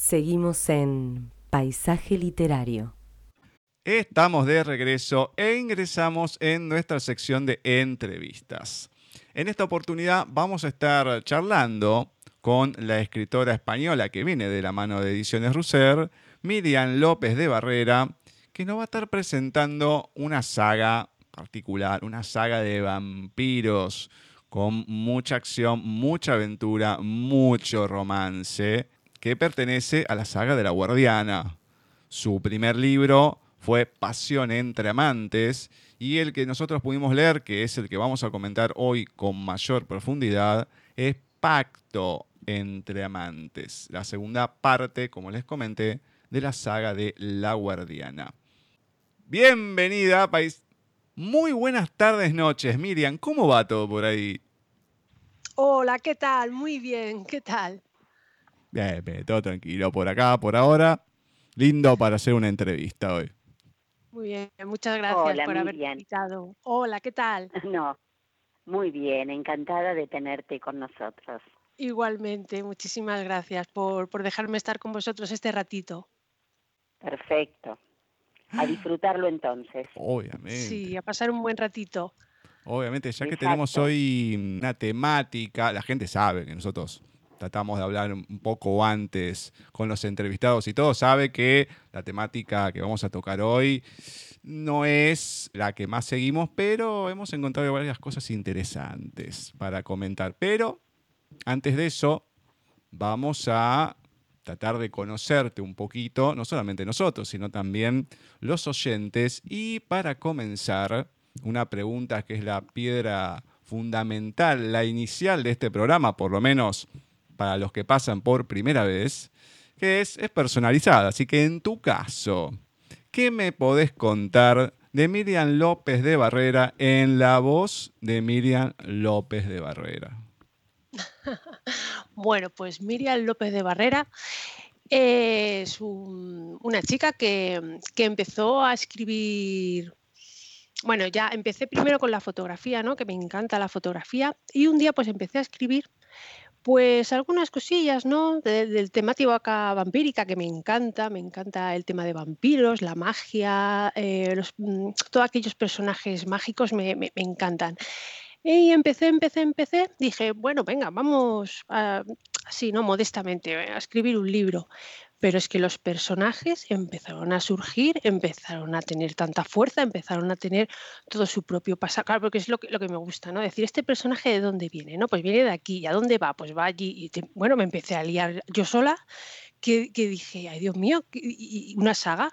Seguimos en Paisaje Literario. Estamos de regreso e ingresamos en nuestra sección de entrevistas. En esta oportunidad vamos a estar charlando con la escritora española que viene de la mano de Ediciones Russer, Miriam López de Barrera, que nos va a estar presentando una saga particular, una saga de vampiros con mucha acción, mucha aventura, mucho romance, que pertenece a la saga de la Guardiana. Su primer libro fue Pasión entre Amantes y el que nosotros pudimos leer, que es el que vamos a comentar hoy con mayor profundidad, es Pacto entre Amantes, la segunda parte, como les comenté, de la saga de La Guardiana. Bienvenida, país. Muy buenas tardes, noches. Miriam, ¿cómo va todo por ahí? Hola, ¿qué tal? Muy bien, ¿qué tal? Bien, bien, todo tranquilo por acá, por ahora. Lindo para hacer una entrevista hoy. Muy bien, muchas gracias por haber invitado. Hola, ¿qué tal? No, muy bien, encantada de tenerte con nosotros. Igualmente, muchísimas gracias por, por dejarme estar con vosotros este ratito. Perfecto. A disfrutarlo entonces. Obviamente. Sí, a pasar un buen ratito. Obviamente, ya que tenemos hoy una temática, la gente sabe que nosotros tratamos de hablar un poco antes con los entrevistados y todo, sabe que la temática que vamos a tocar hoy no es la que más seguimos, pero hemos encontrado varias cosas interesantes para comentar. Pero antes de eso, vamos a tratar de conocerte un poquito, no solamente nosotros, sino también los oyentes. Y para comenzar, una pregunta que es la piedra fundamental, la inicial de este programa, por lo menos para los que pasan por primera vez, que es, es personalizada. Así que en tu caso, ¿qué me podés contar de Miriam López de Barrera en la voz de Miriam López de Barrera? bueno, pues Miriam López de Barrera es una chica que, que, empezó a escribir. Bueno, ya empecé primero con la fotografía, ¿no? Que me encanta la fotografía. Y un día pues empecé a escribir pues algunas cosillas, ¿no? del temático acá vampírica que me encanta, me encanta el tema de vampiros, la magia, eh, mm, todos aquellos personajes mágicos me, encantan. Y empecé, empecé, empecé, dije, bueno, venga, vamos así, ¿no? Modestamente, a escribir un libro pero es que los personajes empezaron a surgir, empezaron a tener tanta fuerza, empezaron a tener todo su propio pasado, claro, porque es lo que, lo que me gusta, ¿no? Decir, ¿este personaje de dónde viene? ¿No? Pues viene de aquí, ¿y a dónde va? Pues va allí. Y bueno, me empecé a liar yo sola, que, dije, ay Dios mío, y una saga,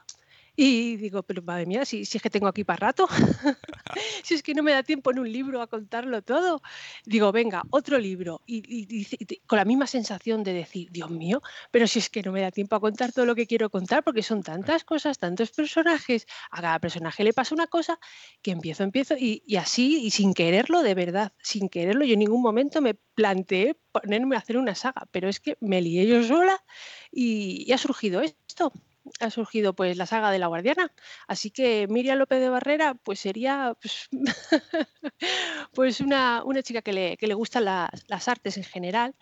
y digo, pero madre mía, si, si es que tengo aquí para rato, si es que no me da tiempo en un libro a contarlo todo. Digo, venga, otro libro. Y, con la misma sensación de decir, Dios mío, pero si es que no me da tiempo a contar todo lo que quiero contar, porque son tantas cosas, tantos personajes. A cada personaje le pasa una cosa que empiezo, empiezo, y, y así, y sin quererlo, de verdad, sin quererlo, yo en ningún momento me planteé ponerme a hacer una saga, pero es que me lié yo sola y ha surgido esto ha surgido pues la saga de la Guardiana. Así que Miriam López de Barrera pues sería pues, pues una, chica que le, que le gustan las, artes en general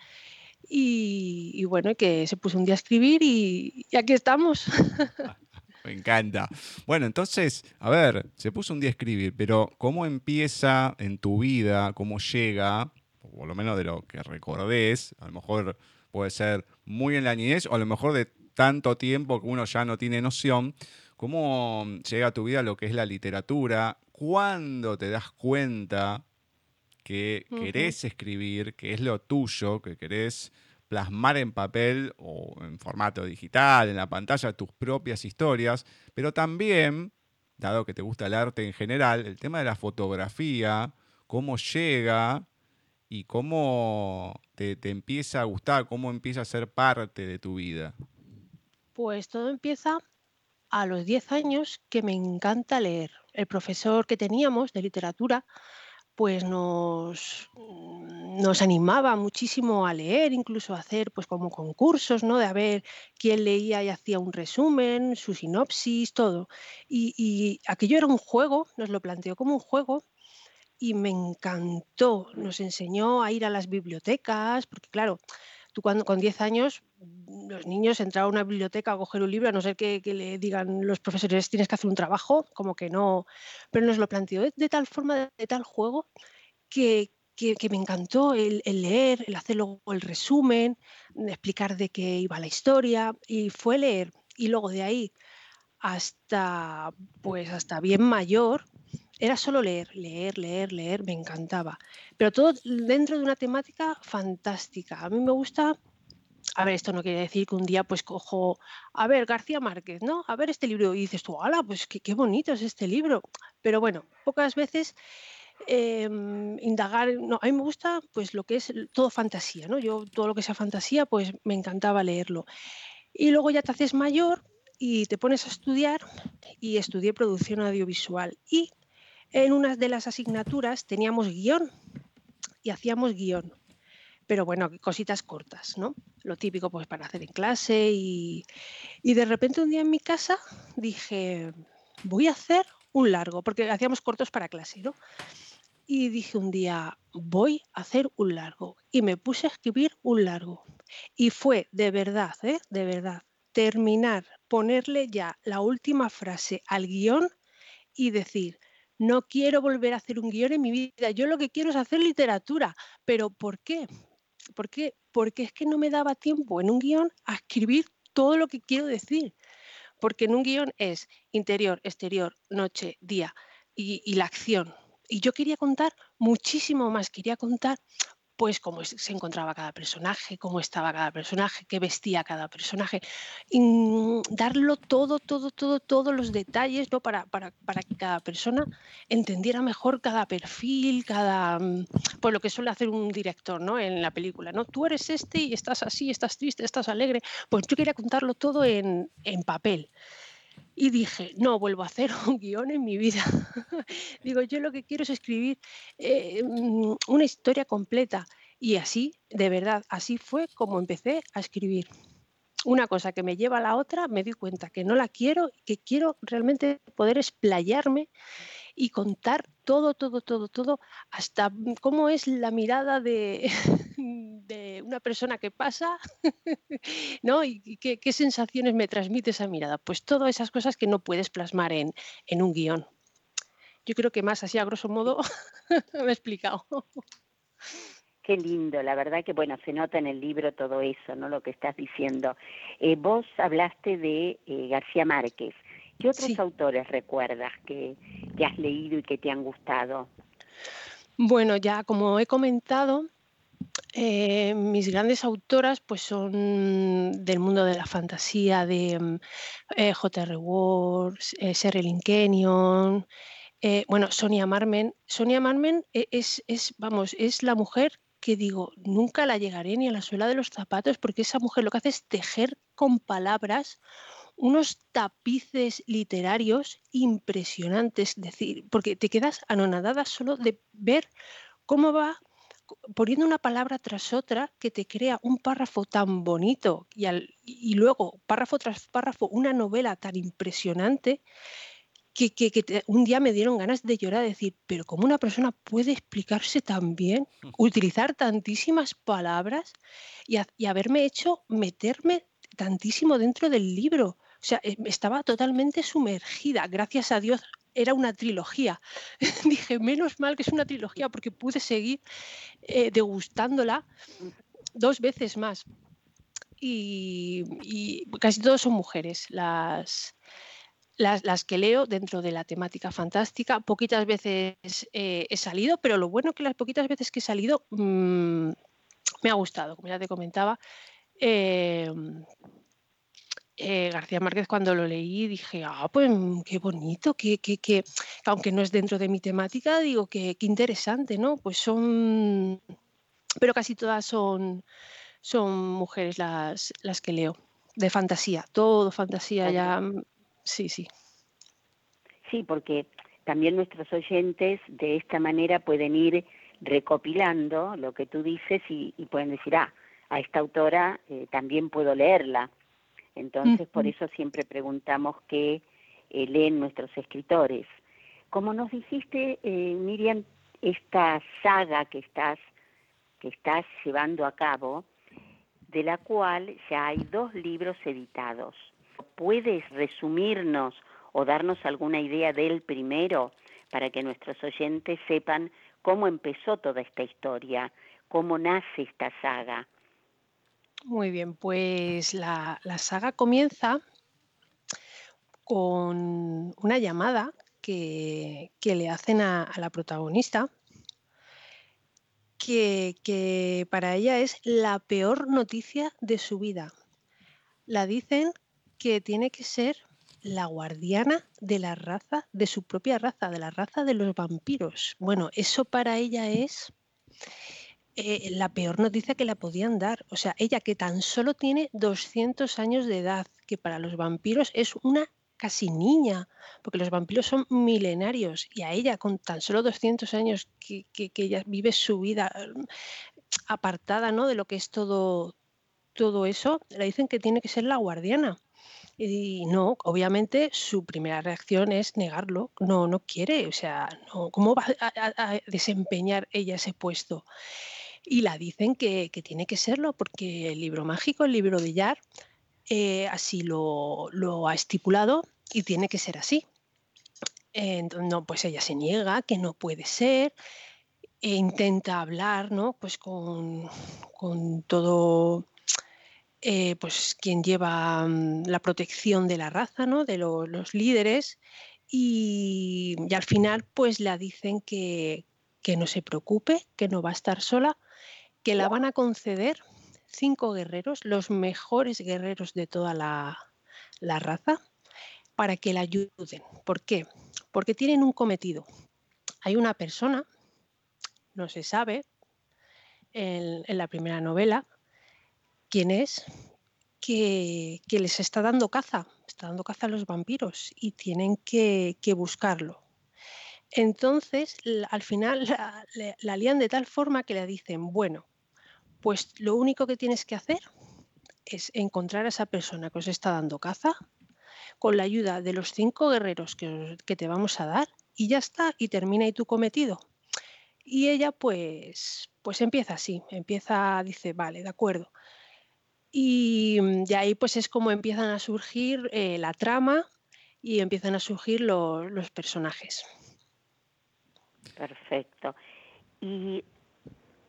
y, bueno, que se puso un día a escribir y, aquí estamos. Me encanta. Bueno, entonces, a ver, se puso un día a escribir, pero ¿cómo empieza en tu vida, cómo llega, por lo menos de lo que recordés, a lo mejor puede ser muy en la niñez o a lo mejor de tanto tiempo que uno ya no tiene noción, ¿cómo llega a tu vida lo que es la literatura? ¿Cuándo te das cuenta que querés escribir, que es lo tuyo, que querés plasmar en papel o en formato digital, en la pantalla, tus propias historias, pero también, dado que te gusta el arte en general, el tema de la fotografía, cómo llega y cómo te, te empieza a gustar, cómo empieza a ser parte de tu vida. Pues todo empieza a los 10 años que me encanta leer. El profesor que teníamos de literatura pues nos, mm, nos animaba muchísimo a leer, incluso a hacer pues como concursos, ¿no? De a ver quién leía y hacía un resumen, su sinopsis, todo. Y aquello era un juego, nos lo planteó como un juego y me encantó. Nos enseñó a ir a las bibliotecas, porque claro, tú cuando con 10 años los niños entrar a una biblioteca a coger un libro, a no ser que, le digan los profesores tienes que hacer un trabajo, como que no, pero nos lo planteó de, tal forma, de, tal juego, que, me encantó el, leer, el hacer luego el resumen, explicar de qué iba la historia, y fue leer. Y luego de ahí hasta, pues hasta bien mayor, era solo leer, leer, leer, leer, me encantaba. Pero todo dentro de una temática fantástica. A mí me gusta a ver, esto no quiere decir que un día pues cojo, a ver, García Márquez, ¿no? A ver este libro y dices tú, ¡hala! Pues qué, bonito es este libro. Pero bueno, pocas veces em, indagar, no, a mí me gusta pues lo que es todo fantasía, ¿no? Yo todo lo que sea fantasía pues me encantaba leerlo. Y luego ya te haces mayor y te pones a estudiar y estudié producción audiovisual y en una de las asignaturas teníamos guion y hacíamos guion pero bueno, cositas cortas, ¿no? Lo típico pues para hacer en clase y, y de repente un día en mi casa dije, voy a hacer un largo, porque hacíamos cortos para clase, ¿no? Y dije un día, voy a hacer un largo. Y me puse a escribir un largo. Y fue de verdad, ¿eh? De verdad, terminar, ponerle ya la última frase al guion y decir, no quiero volver a hacer un guion en mi vida, yo lo que quiero es hacer literatura. ¿Pero por qué? ¿Por qué? Porque es que no me daba tiempo en un guion a escribir todo lo que quiero decir. Porque en un guion es interior, exterior, noche, día y, y la acción. Y yo quería contar muchísimo más, quería contar pues cómo se encontraba cada personaje, cómo estaba cada personaje, qué vestía cada personaje, y mm, darlo todo, todo, todo, todos los detalles ¿no? para, para, para, que cada persona entendiera mejor cada perfil, cada mm, pues lo que suele hacer un director ¿no? en la película. ¿no? Tú eres este y estás así, estás triste, estás alegre. Pues yo quería contarlo todo en, en papel. Y dije, no vuelvo a hacer un guion en mi vida. Digo, yo lo que quiero es escribir eh, mm, una historia completa. Y así, de verdad, así fue como empecé a escribir. Una cosa que me lleva a la otra, me di cuenta que no la quiero, que quiero realmente poder explayarme y contar todo, todo, todo, todo, hasta cómo es la mirada de, de una persona que pasa, ¿no? Y qué, sensaciones me transmite esa mirada. Pues todas esas cosas que no puedes plasmar en, en un guion. Yo creo que más así, a grosso modo, me he explicado. Qué lindo, la verdad que bueno, se nota en el libro todo eso, ¿no? Lo que estás diciendo. Eh, vos hablaste de eh, García Márquez. ¿Qué otros autores recuerdas que, que, has leído y que te han gustado? Bueno, ya como he comentado, eh, mis grandes autoras pues son del mundo de la fantasía, de mm, eh, J.R. Wars, eh, Sherilyn Kenyon, bueno, Sonia Marmen. Sonia Marmen es, es, vamos, es la mujer que digo, nunca la llegaré ni a la suela de los zapatos porque esa mujer lo que hace es tejer con palabras unos tapices literarios impresionantes, decir, porque te quedas anonadada solo de ver cómo va poniendo una palabra tras otra que te crea un párrafo tan bonito y, y luego párrafo tras párrafo una novela tan impresionante que, un día me dieron ganas de llorar, de decir, pero ¿cómo una persona puede explicarse tan bien, utilizar tantísimas palabras y, y haberme hecho meterme tantísimo dentro del libro? O sea, estaba totalmente sumergida. Gracias a Dios era una trilogía. Dije, menos mal que es una trilogía porque pude seguir eh, degustándola dos veces más. Y, casi todos son mujeres las, las, que leo dentro de la temática fantástica. Poquitas veces eh, he salido, pero lo bueno que las poquitas veces que he salido mm, me ha gustado, como ya te comentaba. Eh, eh, García Márquez cuando lo leí dije, ah, pues mm, qué bonito, que, que, aunque no es dentro de mi temática, digo que qué interesante, ¿no? Pues son, pero casi todas son, son mujeres las, las que leo, de fantasía, todo fantasía ya, mm, sí, sí. Sí, porque también nuestros oyentes de esta manera pueden ir recopilando lo que tú dices y, pueden decir, ah, a esta autora eh, también puedo leerla. Entonces, por eso siempre preguntamos qué eh, leen nuestros escritores. Como nos dijiste, eh, Miriam, esta saga que estás, que estás llevando a cabo, de la cual ya hay dos libros editados. ¿Puedes resumirnos o darnos alguna idea del primero para que nuestros oyentes sepan cómo empezó toda esta historia, cómo nace esta saga? Muy bien, pues la, saga comienza con una llamada que, le hacen a, la protagonista, que, para ella es la peor noticia de su vida. La dicen que tiene que ser la guardiana de la raza, de su propia raza, de la raza de los vampiros. Bueno, eso para ella es eh, la peor noticia que la podían dar. O sea, ella que tan solo tiene 200 años de edad, que para los vampiros es una casi niña, porque los vampiros son milenarios y a ella con tan solo 200 años que, ella vive su vida mm, apartada ¿no? de lo que es todo, todo eso, le dicen que tiene que ser la guardiana. Y no, obviamente su primera reacción es negarlo, no, no quiere, o sea, no, ¿cómo va a, desempeñar ella ese puesto? Y la dicen que, tiene que serlo porque el libro mágico, el libro de Yar, eh, así lo, ha estipulado y tiene que ser así. Entonces, no, pues ella se niega, que no puede ser, e intenta hablar, ¿no? Pues con, todo, eh, pues quien lleva mm, la protección de la raza, ¿no? De los líderes, y, al final, pues la dicen que, que no se preocupe, que no va a estar sola, que la van a conceder cinco guerreros, los mejores guerreros de toda la, raza, para que la ayuden. ¿Por qué? Porque tienen un cometido. Hay una persona, no se sabe, en, la primera novela, quién es, que, les está dando caza, está dando caza a los vampiros y tienen que, buscarlo. Entonces, al final la, la, lían de tal forma que le dicen, bueno, pues lo único que tienes que hacer es encontrar a esa persona que os está dando caza con la ayuda de los cinco guerreros que, te vamos a dar y ya está, y termina ahí tu cometido. Y ella pues, pues empieza así, empieza, dice, vale, de acuerdo. Y de ahí pues es como empiezan a surgir eh, la trama y empiezan a surgir los personajes. Perfecto. Y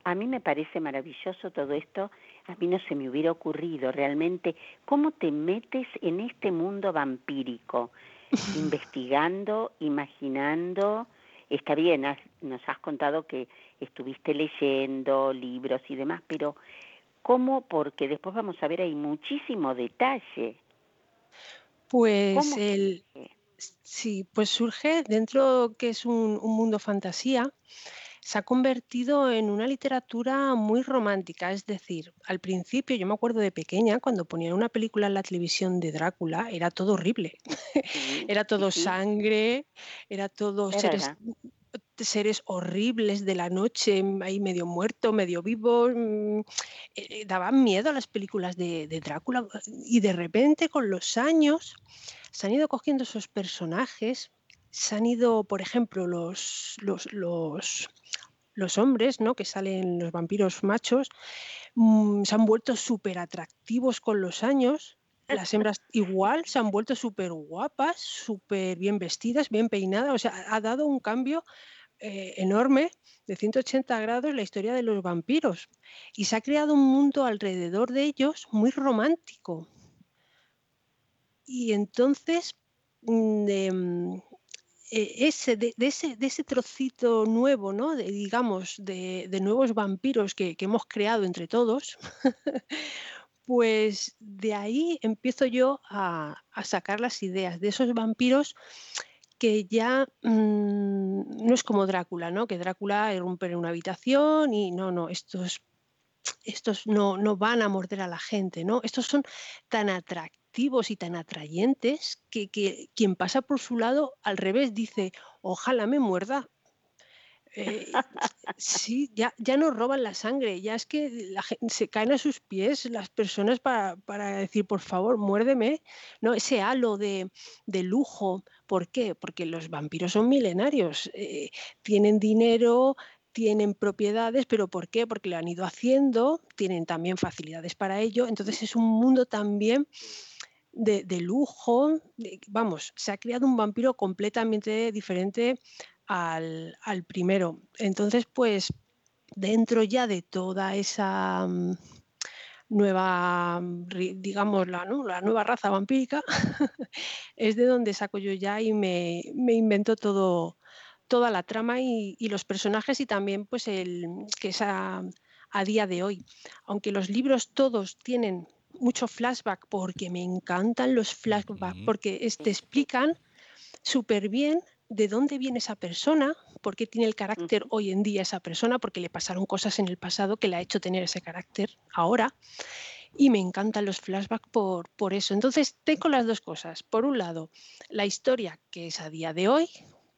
a mí me parece maravilloso todo esto, a mí no se me hubiera ocurrido realmente cómo te metes en este mundo vampírico, investigando, imaginando. Está bien, nos has contado que estuviste leyendo libros y demás, pero ¿cómo? Porque después vamos a ver, hay muchísimo detalle. Pues el, sí, pues surge dentro que es un, un mundo fantasía se ha convertido en una literatura muy romántica. Es decir, al principio, yo me acuerdo de pequeña, cuando ponían una película en la televisión de Drácula, era todo horrible. era todo sangre, era todo seres, horribles de la noche, ahí medio muerto, medio vivo. Mm, eh, daban miedo a las películas de, de Drácula. Y de repente, con los años, se han ido cogiendo esos personajes se han ido, por ejemplo, los, los, los, hombres, ¿no? que salen los vampiros machos, mm, se han vuelto súper atractivos con los años. Las hembras igual se han vuelto súper guapas, súper bien vestidas, bien peinadas. O sea, ha dado un cambio eh, enorme de 180 grados la historia de los vampiros. Y se ha creado un mundo alrededor de ellos muy romántico. Y entonces, mm, mm, e, ese, de, ese, de ese trocito nuevo, ¿no? De, digamos, de, nuevos vampiros que, hemos creado entre todos, pues de ahí empiezo yo a, sacar las ideas de esos vampiros que ya mm, no es como Drácula, ¿no? Que Drácula irrumpe en una habitación y no, no, estos, estos no, no van a morder a la gente, ¿no? Estos son tan atractivos y tan atrayentes que, quien pasa por su lado al revés dice, ojalá me muerda. Eh, sí, ya, ya no roban la sangre, ya es que la se caen a sus pies las personas para, decir, por favor, muérdeme. No, ese halo de, lujo. ¿Por qué? Porque los vampiros son milenarios, eh, tienen dinero, tienen propiedades, pero ¿por qué? Porque lo han ido haciendo, tienen también facilidades para ello, entonces es un mundo también de, lujo, vamos, se ha creado un vampiro completamente diferente al, al primero. Entonces, pues dentro ya de toda esa mm, nueva, mm, digamos, la, la nueva raza vampírica, es de donde saco yo ya y me, invento todo, toda la trama y, los personajes y también pues el que es a, día de hoy. Aunque los libros todos tienen mucho flashback porque me encantan los flashbacks, porque te explican súper bien de dónde viene esa persona, por qué tiene el carácter hoy en día esa persona, porque le pasaron cosas en el pasado que le ha hecho tener ese carácter ahora. Y me encantan los flashbacks por, por eso. Entonces, tengo las dos cosas. Por un lado, la historia que es a día de hoy,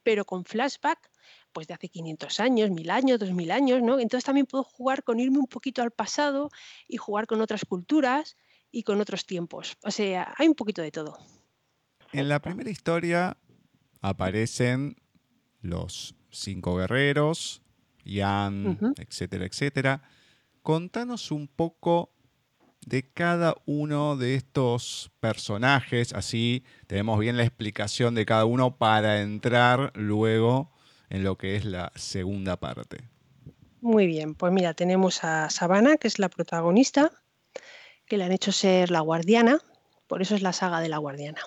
pero con flashback pues de hace 500 años, 1000 años, 2000 años, ¿no? Entonces también puedo jugar con irme un poquito al pasado y jugar con otras culturas y con otros tiempos. O sea, hay un poquito de todo. En la primera historia aparecen los cinco guerreros, Ian, etcétera, etcétera. Contanos un poco de cada uno de estos personajes, así tenemos bien la explicación de cada uno para entrar luego en lo que es la segunda parte. Muy bien, pues mira, tenemos a Savannah, que es la protagonista, que le han hecho ser la guardiana, por eso es la saga de la guardiana.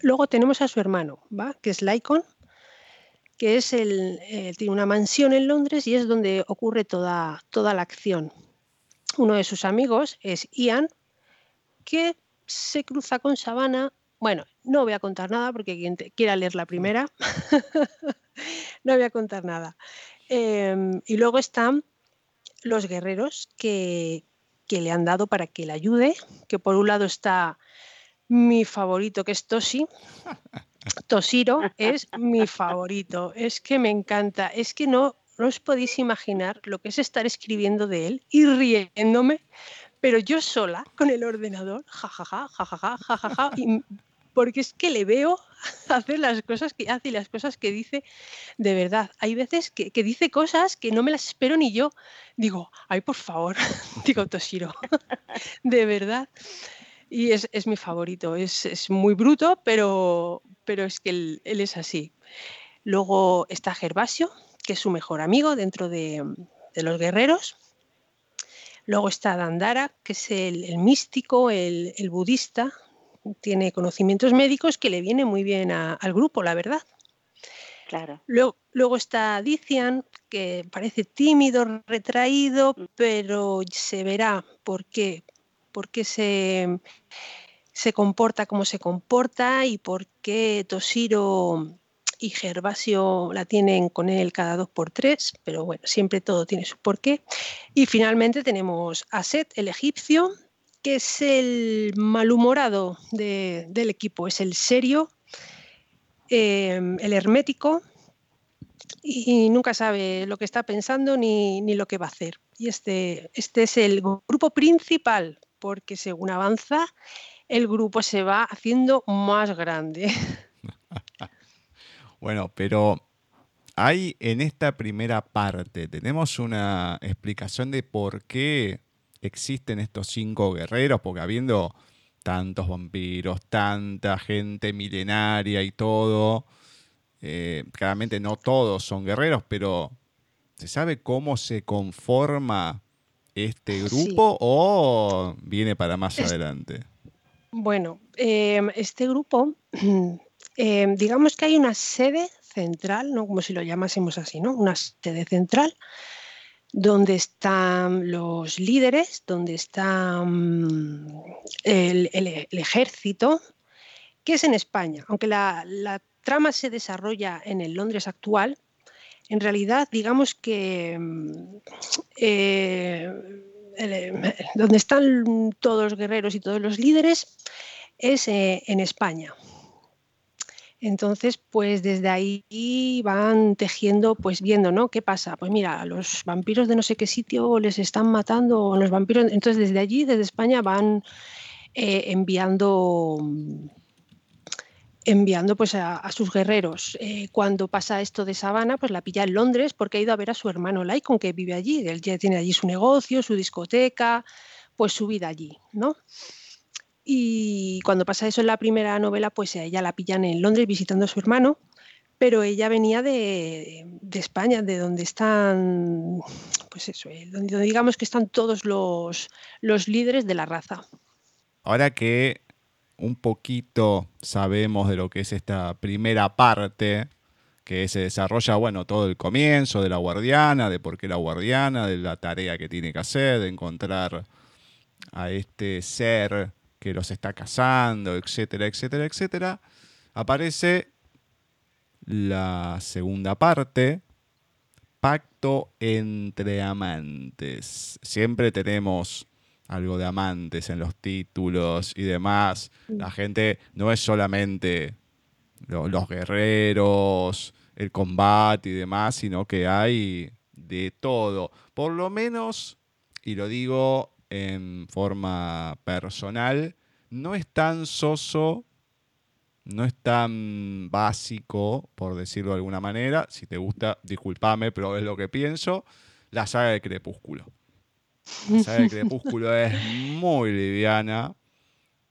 Luego tenemos a su hermano, ¿va? que es Lycon, que es el, eh, tiene una mansión en Londres y es donde ocurre toda, toda la acción. Uno de sus amigos es Ian, que se cruza con Savannah. Bueno, no voy a contar nada porque quien quiera leer la primera, no voy a contar nada. Em, y luego están los guerreros que, que le han dado para que le ayude, que por un lado está mi favorito, que es Toshi. Toshiro es mi favorito. Es que me encanta. Es que no, no os podéis imaginar lo que es estar escribiendo de él y riéndome, pero yo sola con el ordenador, jajaja, jajaja, jajaja, porque es que le veo hacer las cosas que hace y las cosas que dice de verdad. Hay veces que, que dice cosas que no me las espero ni yo. Digo, ay, por favor, digo Toshiro, de verdad y es, mi favorito. Es, muy bruto, pero, pero es que él, es así. Luego está Gervasio, que es su mejor amigo dentro de, los guerreros. Luego está Dandara, que es el, místico, el, budista. Tiene conocimientos médicos que le viene muy bien al grupo, la verdad. Claro. Luego, luego, está Dician, que parece tímido, retraído, mm. pero se verá por qué por qué se, se comporta como se comporta y por qué Toshiro y Gervasio la tienen con él cada dos por tres, pero bueno, siempre todo tiene su porqué. Y finalmente tenemos a Set, el egipcio, que es el malhumorado del equipo, es el serio, em, el hermético y nunca sabe lo que está pensando ni, ni, lo que va a hacer. Y este, este es el grupo principal porque según avanza, el grupo se va haciendo más grande. bueno, pero hay en esta primera parte, tenemos una explicación de por qué existen estos cinco guerreros, porque habiendo tantos vampiros, tanta gente milenaria y todo, eh, claramente no todos son guerreros, pero ¿se sabe cómo se conforma este grupo o viene para más adelante? Bueno, em, este grupo, em, digamos que hay una sede central, ¿no? como si lo llamásemos así, ¿no? Una sede central donde están los líderes, donde está mm, el, ejército, que es en España. Aunque la, la trama se desarrolla en el Londres actual, en realidad, digamos que mm, eh, eh, donde están todos los guerreros y todos los líderes es eh, en España. Entonces, pues desde ahí van tejiendo, pues viendo, ¿no? ¿Qué pasa? Pues mira, los vampiros de no sé qué sitio les están matando, los vampiros. Entonces, desde allí, desde España, van enviando enviando pues a, sus guerreros. Eh, cuando pasa esto de Sabana, pues la pilla en Londres porque ha ido a ver a su hermano Laicon que vive allí. Él ya tiene allí su negocio, su discoteca, pues su vida allí, ¿no? Y cuando pasa eso en la primera novela, pues ella la pillan en Londres visitando a su hermano, pero ella venía de, España, de donde están, pues eso, eh, donde, digamos que están todos los, los líderes de la raza. Ahora que un poquito sabemos de lo que es esta primera parte, que se desarrolla, bueno, todo el comienzo de la guardiana, de por qué la guardiana, de la tarea que tiene que hacer, de encontrar a este ser que los está cazando, etcétera, etcétera, etcétera, aparece la segunda parte, Pacto entre amantes. Siempre tenemos algo de amantes en los títulos y demás. La gente no es solamente los guerreros, el combate y demás, sino que hay de todo. Por lo menos, y lo digo en forma personal, no es tan soso, no es tan básico, por decirlo de alguna manera. Si te gusta, discúlpame, pero es lo que pienso. La saga de Crepúsculo. La saga de Crepúsculo es muy liviana.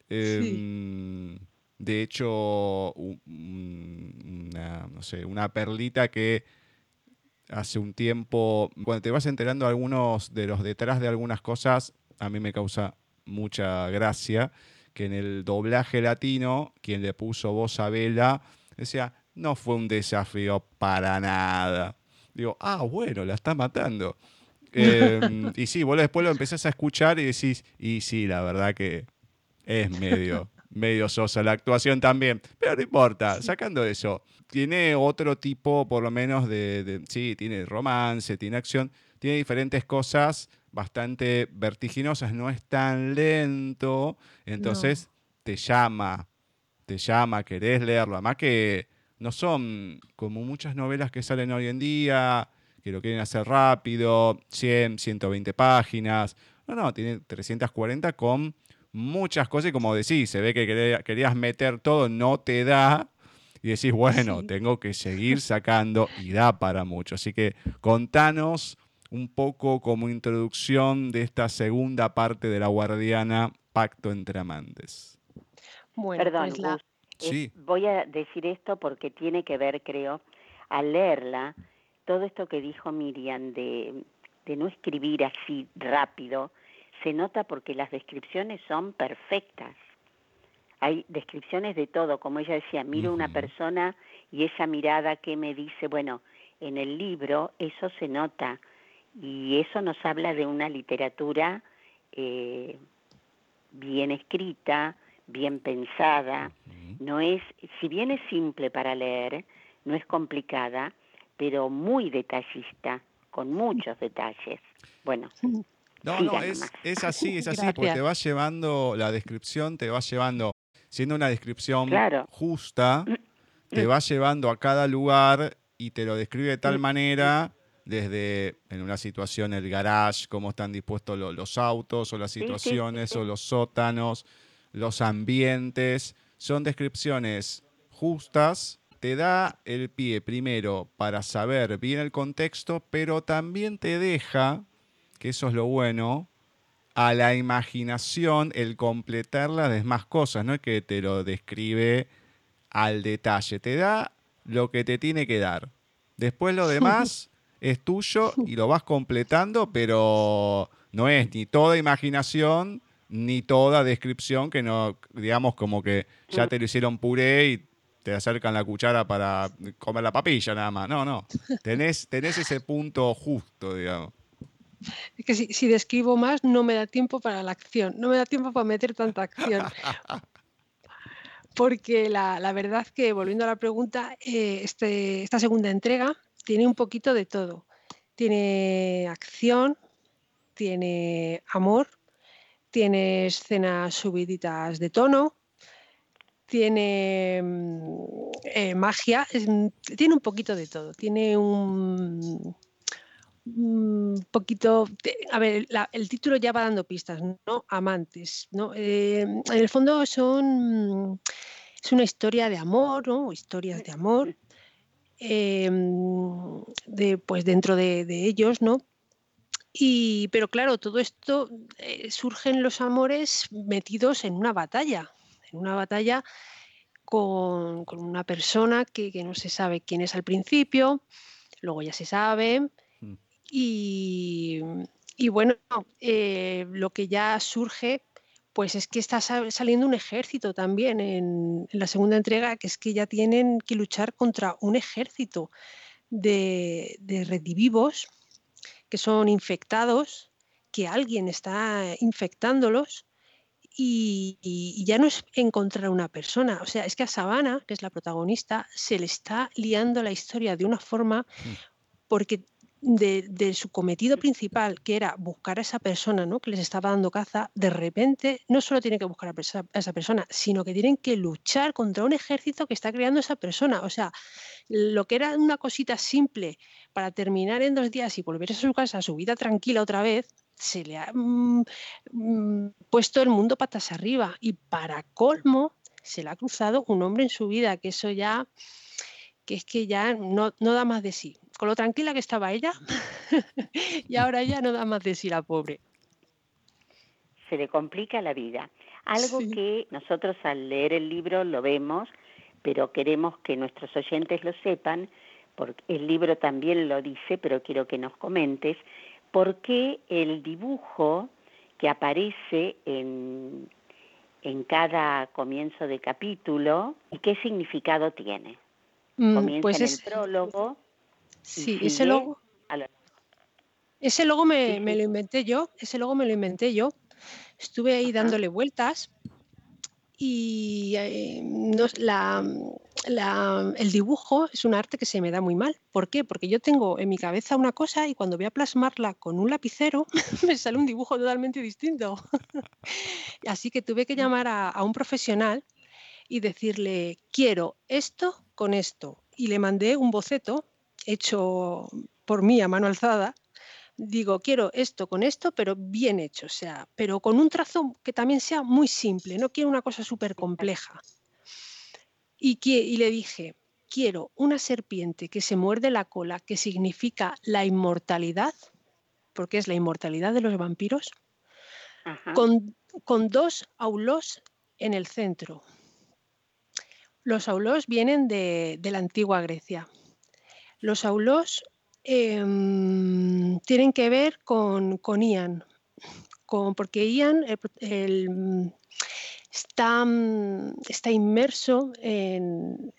Em, de hecho, una, no sé, una perlita que hace un tiempo, cuando te vas enterando algunos de los detrás de algunas cosas, a mí me causa mucha gracia que en el doblaje latino, quien le puso voz a Vela, decía, no fue un desafío para nada. Digo, ah, bueno, la está matando. Em, y sí, vos después lo empezás a escuchar y decís, y sí, la verdad que es medio, medio sosa la actuación también. Pero no importa, sacando eso, tiene otro tipo, por lo menos, de, sí, tiene romance, tiene acción, tiene diferentes cosas bastante vertiginosas, no es tan lento, entonces te llama, te llama, querés leerlo. Además que no son como muchas novelas que salen hoy en día, que lo quieren hacer rápido, 100, 120 páginas. No, no, tiene 340 con muchas cosas y como decís, se ve que querías meter todo, no te da. Y decís, bueno, tengo que seguir sacando y da para mucho. Así que contanos un poco como introducción de esta segunda parte de La Guardiana, Pacto entre Amantes. Bueno, Perdón, pues voy a decir esto porque tiene que ver, creo, al leerla, todo esto que dijo Miriam de, de no escribir así rápido, se nota porque las descripciones son perfectas. Hay descripciones de todo, como ella decía, miro una persona y esa mirada que me dice, bueno, en el libro eso se nota y eso nos habla de una literatura eh, bien escrita, bien pensada, no es, si bien es simple para leer, no es complicada, pero muy detallista, con muchos detalles. Bueno. No, no, es, es, así, es así, porque te va llevando, la descripción te va llevando, siendo una descripción justa, te va llevando a cada lugar y te lo describe de tal manera, desde en una situación el garage, cómo están dispuestos los autos, o las situaciones, o los sótanos, los ambientes, son descripciones justas te da el pie primero para saber bien el contexto, pero también te deja, que eso es lo bueno, a la imaginación el completar las demás cosas, no es que te lo describe al detalle, te da lo que te tiene que dar. Después lo demás es tuyo y lo vas completando, pero no es ni toda imaginación ni toda descripción que no, digamos, como que ya te lo hicieron puré y te acercan la cuchara para comer la papilla nada más. No, no. Tenés, tenés ese punto justo, digamos. Es que si, describo más, no me da tiempo para la acción, no me da tiempo para meter tanta acción. Porque la, la verdad que, volviendo a la pregunta, eh, este, esta segunda entrega tiene un poquito de todo. Tiene acción, tiene amor, tiene escenas subiditas de tono, tiene mm, eh, magia, tiene un poquito de todo, tiene un, poquito, a ver, el título ya va dando pistas, ¿no? Amantes, ¿no? Eh, en el fondo son, es una historia de amor, ¿no? Historias de amor, em, de, pues dentro de, ellos, ¿no? Y, pero claro, todo esto eh, surgen los amores metidos en una batalla, en una batalla con, una persona que, no se sabe quién es al principio, luego ya se sabe, mm. y, bueno, eh, lo que ya surge pues es que está saliendo un ejército también en, la segunda entrega, que es que ya tienen que luchar contra un ejército de, redivivos que son infectados, que alguien está infectándolos y, ya no es encontrar una persona. O sea, es que a Sabana, que es la protagonista, se le está liando la historia de una forma mm. porque de, su cometido principal, que era buscar a esa persona ¿no? que les estaba dando caza, de repente no solo tienen que buscar a, esa persona, sino que tienen que luchar contra un ejército que está creando esa persona. O sea, lo que era una cosita simple para terminar en dos días y volver a su casa, a su vida tranquila otra vez, se le ha mm, mm, puesto el mundo patas arriba. Y para colmo, se le ha cruzado un hombre en su vida, que eso ya que es que ya no, da más de sí. Con lo tranquila que estaba ella, y ahora ya no da más de sí la pobre. Se le complica la vida. Algo que nosotros al leer el libro lo vemos, pero queremos que nuestros oyentes lo sepan, porque el libro también lo dice, pero quiero que nos comentes, por qué el dibujo que aparece en, en cada comienzo de capítulo y qué significado tiene. Mm, Comienza pues en el prólogo. Sí, ese logo. Ese logo me, lo inventé yo, ese logo me lo inventé yo. Estuve ahí dándole vueltas y eh, el dibujo es un arte que se me da muy mal. ¿Por qué? Porque yo tengo en mi cabeza una cosa y cuando voy a plasmarla con un lapicero me sale un dibujo totalmente distinto. Así que tuve que mm. llamar a un profesional y decirle, quiero esto con esto. Y le mandé un boceto hecho por mí a mano alzada. Digo, quiero esto con esto, pero bien hecho, o sea, pero con un trazo que también sea muy simple, no quiero una cosa súper compleja. Y, y le dije, quiero una serpiente que se muerde la cola, que significa la inmortalidad, porque es la inmortalidad de los vampiros, con, con, dos aulos en el centro, los aulos vienen de, la antigua Grecia. Los aulos em, tienen que ver con, Ian, porque Ian está, está, inmerso en...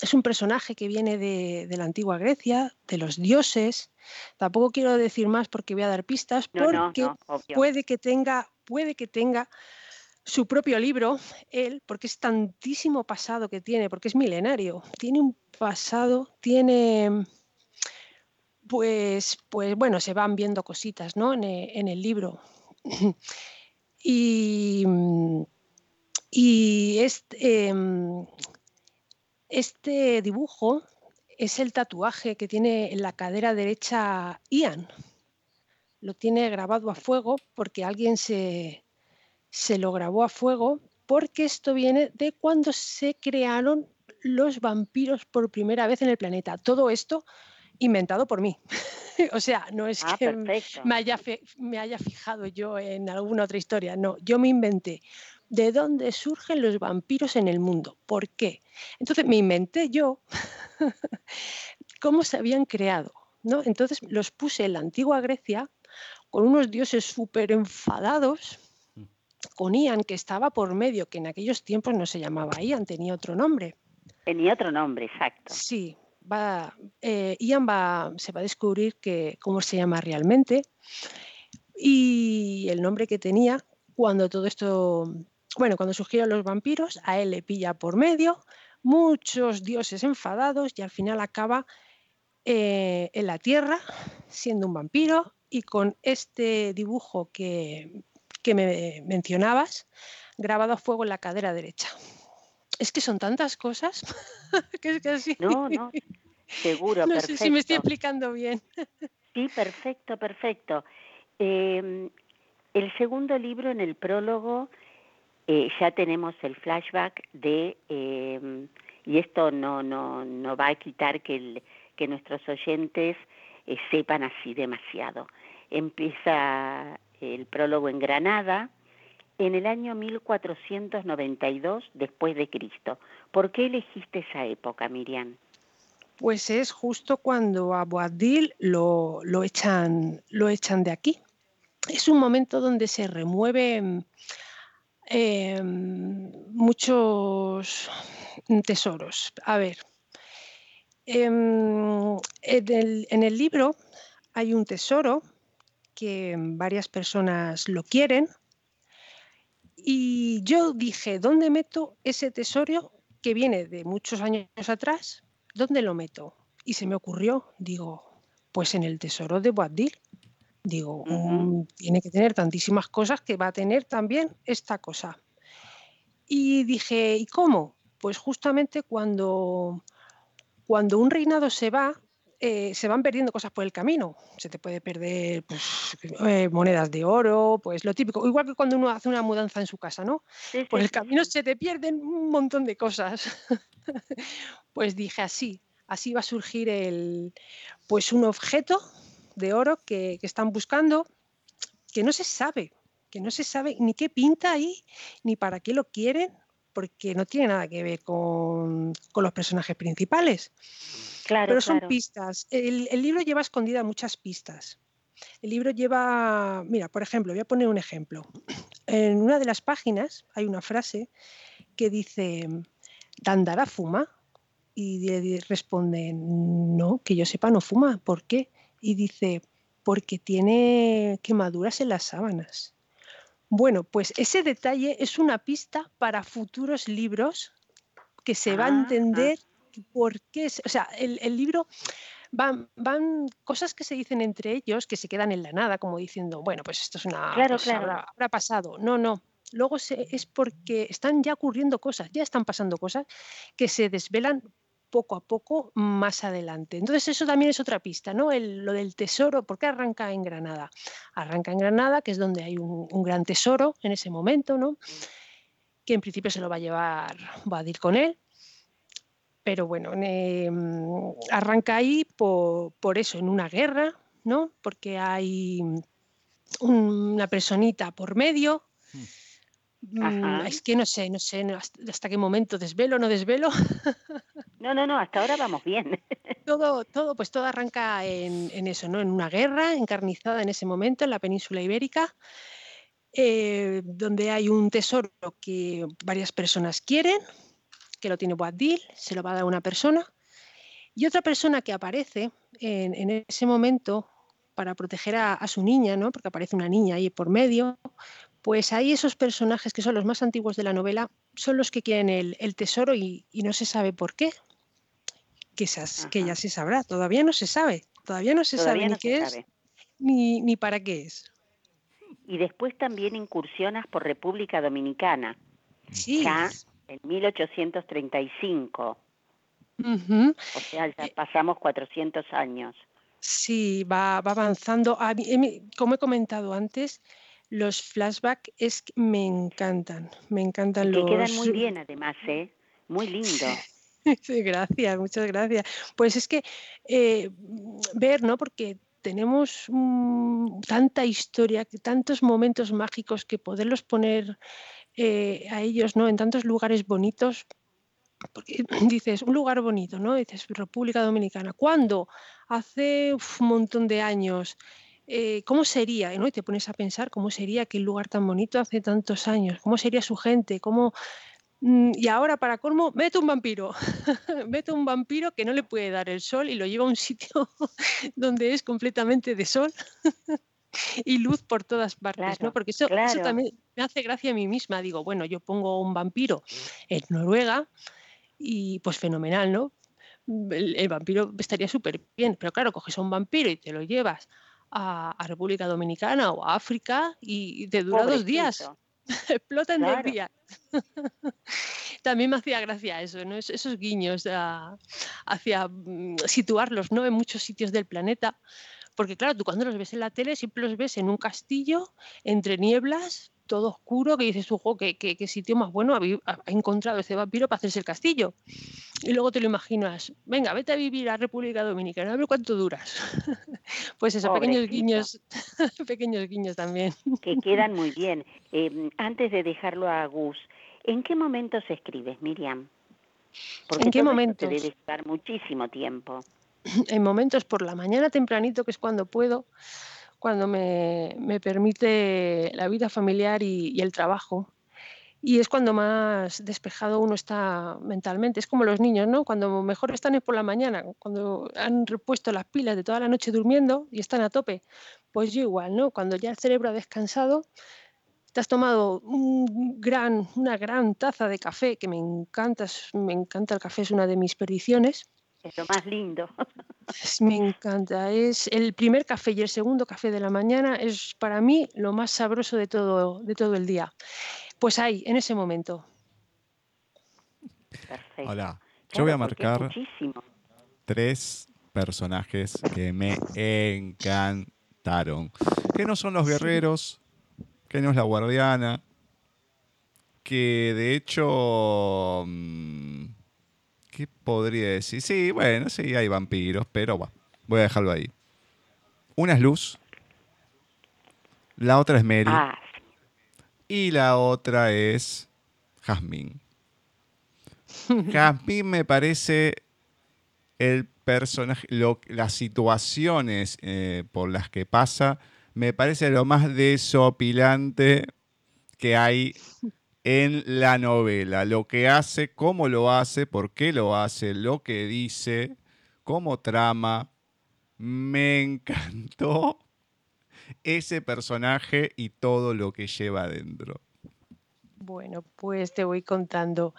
Es un personaje que viene de, la antigua Grecia, de los dioses. Tampoco quiero decir más porque voy a dar pistas, porque puede que tenga, puede que tenga su propio libro, él, porque es tantísimo pasado que tiene, porque es milenario, tiene un pasado, tiene, pues, pues bueno, se van viendo cositas, ¿no? En, e, el libro. y, y este, este dibujo es el tatuaje que tiene en la cadera derecha Ian. Lo tiene grabado a fuego porque alguien se, se lo grabó a fuego porque esto viene de cuando se crearon los vampiros por primera vez en el planeta. Todo esto inventado por mí. o sea, no es ah, que me haya, me haya fijado yo en alguna otra historia, no, yo me inventé de dónde surgen los vampiros en el mundo, por qué. Entonces me inventé yo cómo se habían creado. ¿no? Entonces los puse en la antigua Grecia con unos dioses súper enfadados con Ian, que estaba por medio, que en aquellos tiempos no se llamaba Ian, tenía otro nombre. Tenía otro nombre, exacto. Sí, eh, Ian va, se va a descubrir que, cómo se llama realmente y el nombre que tenía cuando todo esto, bueno, cuando surgieron los vampiros, a él le pilla por medio, muchos dioses enfadados y al final acaba eh, en la tierra siendo un vampiro y con este dibujo que que me mencionabas, grabado a fuego en la cadera derecha. Es que son tantas cosas que es que No, no, seguro, no perfecto. sé si me estoy explicando bien. Sí, perfecto, perfecto. Em, el segundo libro, en el prólogo, eh, ya tenemos el flashback de, eh, y esto no, no, no va a quitar que, el, que nuestros oyentes eh, sepan así demasiado. Empieza el prólogo en Granada en el año 1492 después de Cristo. ¿Por qué elegiste esa época, Miriam? Pues es justo cuando a Boabdil lo, lo, echan, lo echan de aquí. Es un momento donde se remueven eh, muchos tesoros. A ver, em, en el libro hay un tesoro que varias personas lo quieren y yo dije, ¿dónde meto ese tesoro que viene de muchos años atrás? ¿dónde lo meto? Y se me ocurrió, digo, pues en el tesoro de Boabdil. Digo, mm, tiene que tener tantísimas cosas que va a tener también esta cosa. Y dije, ¿y cómo? Pues justamente cuando, cuando un reinado se va, eh, se van perdiendo cosas por el camino. Se te puede perder pues, eh, monedas de oro, pues lo típico. Igual que cuando uno hace una mudanza en su casa, ¿no? por el camino se te pierden un montón de cosas. pues dije así, así va a surgir el, pues un objeto de oro que, están buscando que no se sabe, que no se sabe ni qué pinta ahí, ni para qué lo quieren, porque no tiene nada que ver con, con los personajes principales. Claro, Pero son pistas. El, el, libro lleva escondida muchas pistas. El libro lleva, mira, por ejemplo, voy a poner un ejemplo. En una de las páginas hay una frase que dice, ¿Dandara fuma? Y responde, no, que yo sepa no fuma. ¿Por qué? Y dice, porque tiene quemaduras en las sábanas. Bueno, pues ese detalle es una pista para futuros libros que se va a entender por qué. O sea, el, el libro van, van cosas que se dicen entre ellos que se quedan en la nada, como diciendo, bueno, pues esto es una. Claro, pues claro. Habrá, habrá, pasado. No, no luego se, es porque están ya ocurriendo cosas, ya están pasando cosas que se desvelan poco a poco más adelante. Entonces eso también es otra pista, ¿no? El, lo del tesoro, ¿por qué arranca en Granada? Arranca en Granada, que es donde hay un, un gran tesoro en ese momento, ¿no? Que en principio se lo va a llevar, va a ir con él, pero bueno, eh, arranca ahí por, por, eso, en una guerra, ¿no? Porque hay una personita por medio. Hmm. Mm, es que no sé, no sé hasta qué momento desvelo o no desvelo. No, no, no, hasta ahora vamos bien. Todo, todo, pues todo arranca en, en, eso, ¿no? En una guerra encarnizada en ese momento en la península ibérica, eh, donde hay un tesoro que varias personas quieren, que lo tiene Boabdil, se lo va a dar una persona, y otra persona que aparece en, en ese momento para proteger a, a, su niña, ¿no? porque aparece una niña ahí por medio, pues ahí esos personajes que son los más antiguos de la novela son los que quieren el, el tesoro y, y, no se sabe por qué. Que, esas, que, ya se sabrá, todavía no se sabe, todavía no se todavía sabe no ni qué es ni, ni para qué es. Y después también incursionas por República Dominicana. Sí. Ya en 1835. Uh -huh. O sea, ya Eh, pasamos 400 años. Sí, va, va avanzando. Como he comentado antes, los flashbacks es que me encantan, me encantan y los... Que quedan muy bien además, ¿eh? Muy lindo. Sí, gracias, muchas gracias. Pues es que eh, ver, ¿no? Porque tenemos mmm, tanta historia, tantos momentos mágicos que poderlos poner eh, a ellos, ¿no? En tantos lugares bonitos, porque dices, un lugar bonito, ¿no? Dices, República Dominicana. ¿Cuándo? Hace un montón de años. Eh, ¿Cómo sería? ¿no? Y te pones a pensar cómo sería aquel lugar tan bonito hace tantos años, cómo sería su gente, cómo... Mm, y ahora, para colmo, mete un vampiro. mete un vampiro que no le puede dar el sol y lo lleva a un sitio donde es completamente de sol y luz por todas partes, claro, ¿no? Porque eso, claro. eso, también me hace gracia a mí misma. Digo, bueno, yo pongo un vampiro en Noruega y pues fenomenal, ¿no? El, el vampiro estaría súper bien, pero claro, coges a un vampiro y te lo llevas a, a, República Dominicana o a África y te dura Pobrecito. dos días. Explota en claro. dos días. También me hacía gracia eso, ¿no? esos guiños a, hacia mm, situarlos ¿no? en muchos sitios del planeta. Porque claro, tú cuando los ves en la tele siempre los ves en un castillo, entre nieblas, todo oscuro, que dices, ojo, qué, qué, qué sitio más bueno ha, encontrado este vampiro para hacerse el castillo. Y luego te lo imaginas, venga, vete a vivir a República Dominicana, a ver cuánto duras. pues eso, pequeños Pobrecito. guiños, pequeños guiños también. que quedan muy bien. Eh, antes de dejarlo a Gus, ¿en qué momentos escribes, Miriam? Porque ¿En qué? Te debe llevar muchísimo tiempo. en momentos por la mañana tempranito, que es cuando puedo, cuando me, me permite la vida familiar y, el trabajo. Y es cuando más despejado uno está mentalmente. Es como los niños, ¿no? Cuando mejor están es por la mañana, cuando han repuesto las pilas de toda la noche durmiendo y están a tope. Pues yo igual, ¿no? Cuando ya el cerebro ha descansado, te has tomado un gran, una gran taza de café, que me encanta, me encanta el café, es una de mis perdiciones. Es lo más lindo. Me encanta. Es el primer café y el segundo café de la mañana es para mí lo más sabroso de todo, de todo el día. Pues ahí, en ese momento. Perfecto. Ahora, yo Claro, voy a marcar tres personajes que me encantaron. Que no son los guerreros, que no es la guardiana, que de hecho... mm, ¿Qué podría decir? Sí, bueno, sí, hay vampiros, pero bueno, voy a dejarlo ahí. Una es Luz, la otra es Mary Ah, y la otra es Jazmín. Jazmín me parece el personaje, lo- las situaciones eh, por las que pasa, me parece lo más desopilante que hay en la novela. Lo que hace, cómo lo hace, por qué lo hace, lo que dice, cómo trama. Me encantó ese personaje y todo lo que lleva adentro. Bueno, pues te voy contando.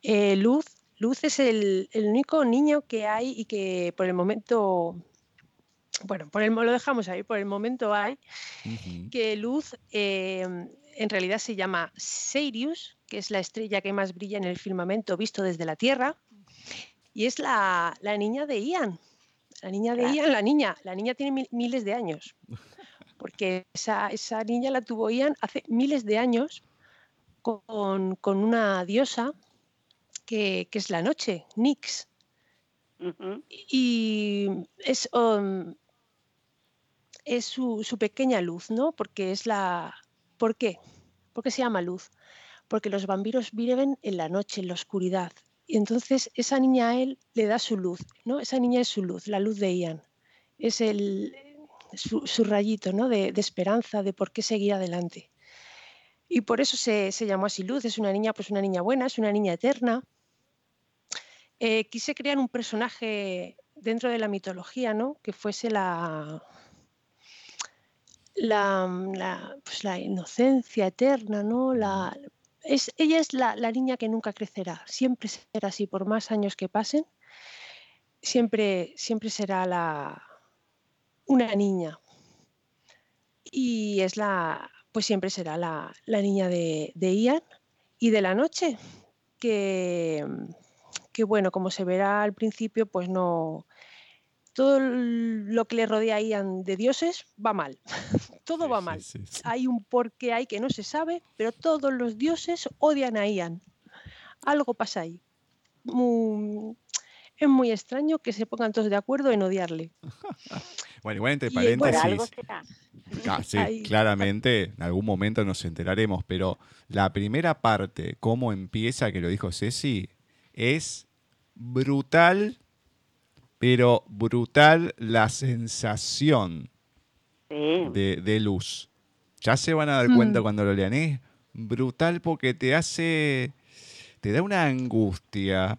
Eh, Luz, Luz es el, el único niño que hay y que por el momento, bueno, por el, lo dejamos ahí, por el momento hay, que Luz eh, en realidad se llama Sirius, que es la estrella que más brilla en el firmamento visto desde la Tierra, y es la, la niña de Ian. La niña de Claro. Ian, la niña, la niña tiene mil- miles de años, porque esa, esa niña la tuvo Ian hace miles de años con, con una diosa que, que es la noche, Nix. Y es, um, es su, su pequeña luz, ¿no? Porque es la... ¿Por qué? ¿Por qué se llama luz? Porque los vampiros viven en la noche, en la oscuridad. Y entonces esa niña a él le da su luz, ¿no? Esa niña es su luz, la luz de Ian. Es el, su, rayito, ¿no? De, de esperanza, de por qué seguir adelante. Y por eso se, se llamó así Luz. Es una niña, pues una niña buena, es una niña eterna. Eh, quise crear un personaje dentro de la mitología, ¿no? Que fuese la, la, la, pues la inocencia eterna, ¿no? La, es, ella es la, la niña que nunca crecerá, siempre será así, por más años que pasen, siempre, siempre será la, una niña. Y es la, pues siempre será la, la niña de, de Ian y de la noche, que, que bueno, como se verá al principio, pues no, todo lo que le rodea a Ian de dioses va mal. Todo va mal. sí, sí. Hay un porqué hay que no se sabe, pero todos los dioses odian a Ian. Algo pasa ahí. Es muy extraño que se pongan todos de acuerdo en odiarle. Bueno, igual entre algo paréntesis, será. Ah, sí, Ahí. claramente en algún momento nos enteraremos, pero la primera parte, cómo empieza, que lo dijo Ceci, es brutal, pero brutal la sensación Sí. de, de luz. Ya se van a dar cuenta Mm. cuando lo lean, es brutal porque te hace, te da una angustia.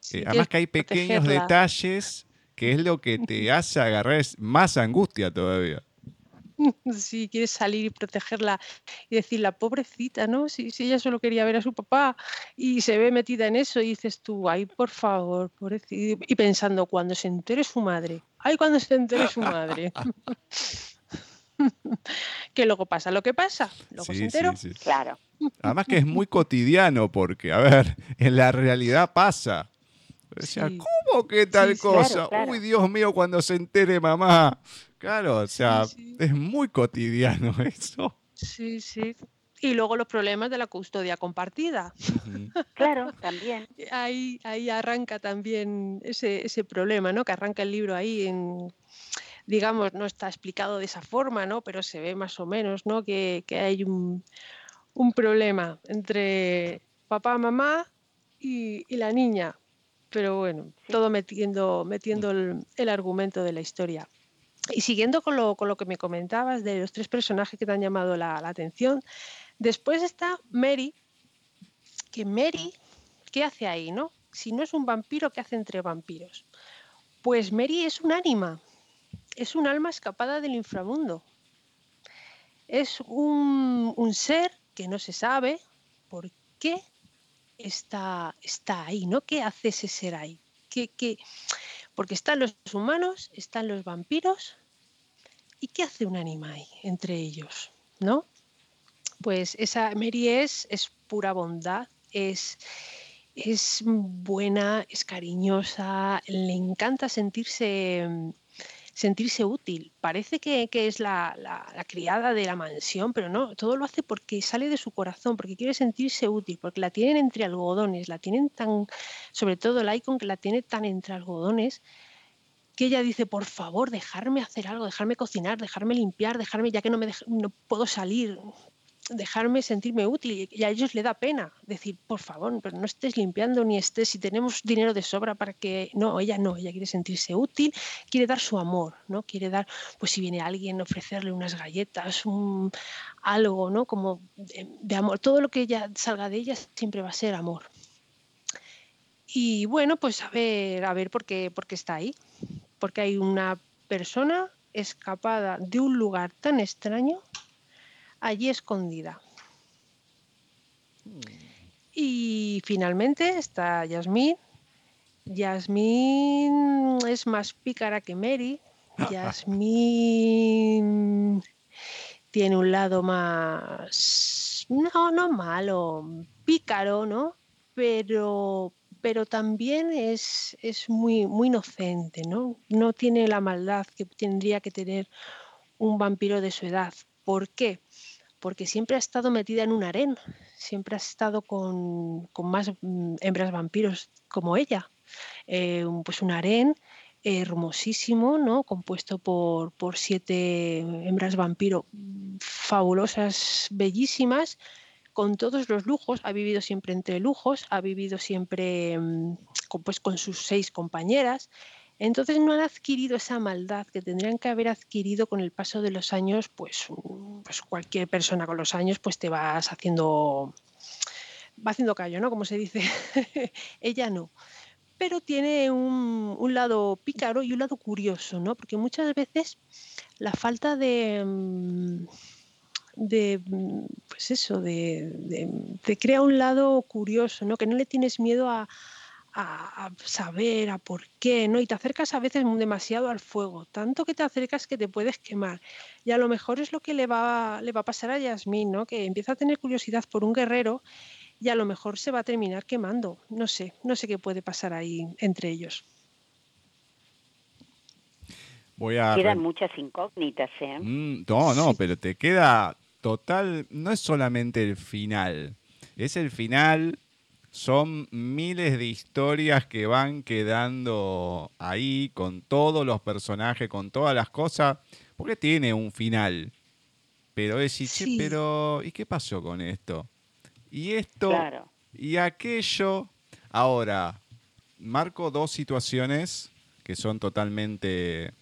Sí, Eh, además que hay pequeños protegerla. detalles que es lo que te hace agarrar más angustia todavía. Si quieres salir y protegerla y decirla, pobrecita, ¿no? Si, si ella solo quería ver a su papá y se ve metida en eso y dices tú, ay, por favor, pobrecita. Y pensando, cuando se entere su madre, ay, cuando se entere su madre. que luego pasa lo que pasa, luego se Sí, sí, enteró. sí. Claro. Además que es muy cotidiano porque, a ver, en la realidad pasa. O sea, Sí. ¿cómo que tal cosa? Claro, claro. Uy, Dios mío, cuando se entere mamá. Claro, o sea, sí. es muy cotidiano eso. Sí, sí. Y luego los problemas de la custodia compartida. Claro, también. Ahí, ahí arranca también ese, ese problema, ¿no? Que arranca el libro ahí en, digamos, no está explicado de esa forma, ¿no? Pero se ve más o menos, ¿no? Que, hay un, problema entre papá, mamá y, la niña. Pero bueno, todo metiendo, metiendo el, argumento de la historia. Y siguiendo con lo, con lo, que me comentabas de los tres personajes que te han llamado la, atención, después está Mary, que Mary, ¿qué hace ahí, no? Si no es un vampiro, ¿qué hace entre vampiros? Pues Mary es un ánima, es un alma escapada del inframundo. Es un, ser que no se sabe por qué está, está ahí, ¿no? ¿Qué hace ese ser ahí? ¿Qué, Porque están los humanos, están los vampiros. ¿Y qué hace un anima ahí entre ellos? ¿No? Pues esa Mary es, es pura bondad, es, es buena, es cariñosa, le encanta sentirse sentirse útil. Parece que, es la, criada de la mansión, pero no, todo lo hace porque sale de su corazón, porque quiere sentirse útil, porque la tienen entre algodones, la tienen tan, sobre todo el icon que la tiene tan entre algodones, que ella dice, por favor, dejarme hacer algo, dejarme cocinar, dejarme limpiar, dejarme, ya que no, me no puedo salir, dejarme sentirme útil y a ellos le da pena decir, por favor, pero no estés limpiando ni estés, si tenemos dinero de sobra para que, no, ella no, ella quiere sentirse útil, quiere dar su amor, ¿no? Quiere dar, pues si viene alguien, ofrecerle unas galletas, un, algo, ¿no? Como de, amor, todo lo que ella salga de ella siempre va a ser amor. Y bueno, pues a ver, a ver por qué, por qué está ahí. Porque hay una persona escapada de un lugar tan extraño allí escondida. Y finalmente está Yasmín. Yasmín es más pícara que Mary. Yasmín tiene un lado más, no, no malo, pícaro, ¿no? Pero, pero también es, es muy, muy inocente, ¿no? No tiene la maldad que tendría que tener un vampiro de su edad. ¿Por qué? Porque siempre ha estado metida en un harén, siempre ha estado con, más mm, hembras vampiros como ella. Eh, pues un harén hermosísimo, ¿no? compuesto por, por siete hembras vampiro fabulosas, bellísimas, con todos los lujos, ha vivido siempre entre lujos, ha vivido siempre mm, pues, con sus seis compañeras entonces no han adquirido esa maldad que tendrían que haber adquirido con el paso de los años, pues, pues cualquier persona con los años pues te vas haciendo, va haciendo callo, ¿no? Como se dice, ella no. Pero tiene un, lado pícaro y un lado curioso, ¿no? Porque muchas veces la falta de mm, de mm, pues eso, de, te crea un lado curioso, ¿no? Que no le tienes miedo a, a, saber, a por qué, ¿no? Y te acercas a veces demasiado al fuego, tanto que te acercas que te puedes quemar. Y a lo mejor es lo que le va, le va a pasar a Yasmín, ¿no? Que empieza a tener curiosidad por un guerrero y a lo mejor se va a terminar quemando. No sé, no sé qué puede pasar ahí entre ellos. Voy a... Quedan muchas incógnitas, ¿eh? Mm, no, no, pero te queda total, no es solamente el final, es el final son miles de historias que van quedando ahí con todos los personajes, con todas las cosas, porque tiene un final. Pero es sí. pero ¿y qué pasó con esto? Y esto y aquello. Ahora, marco dos situaciones que son totalmente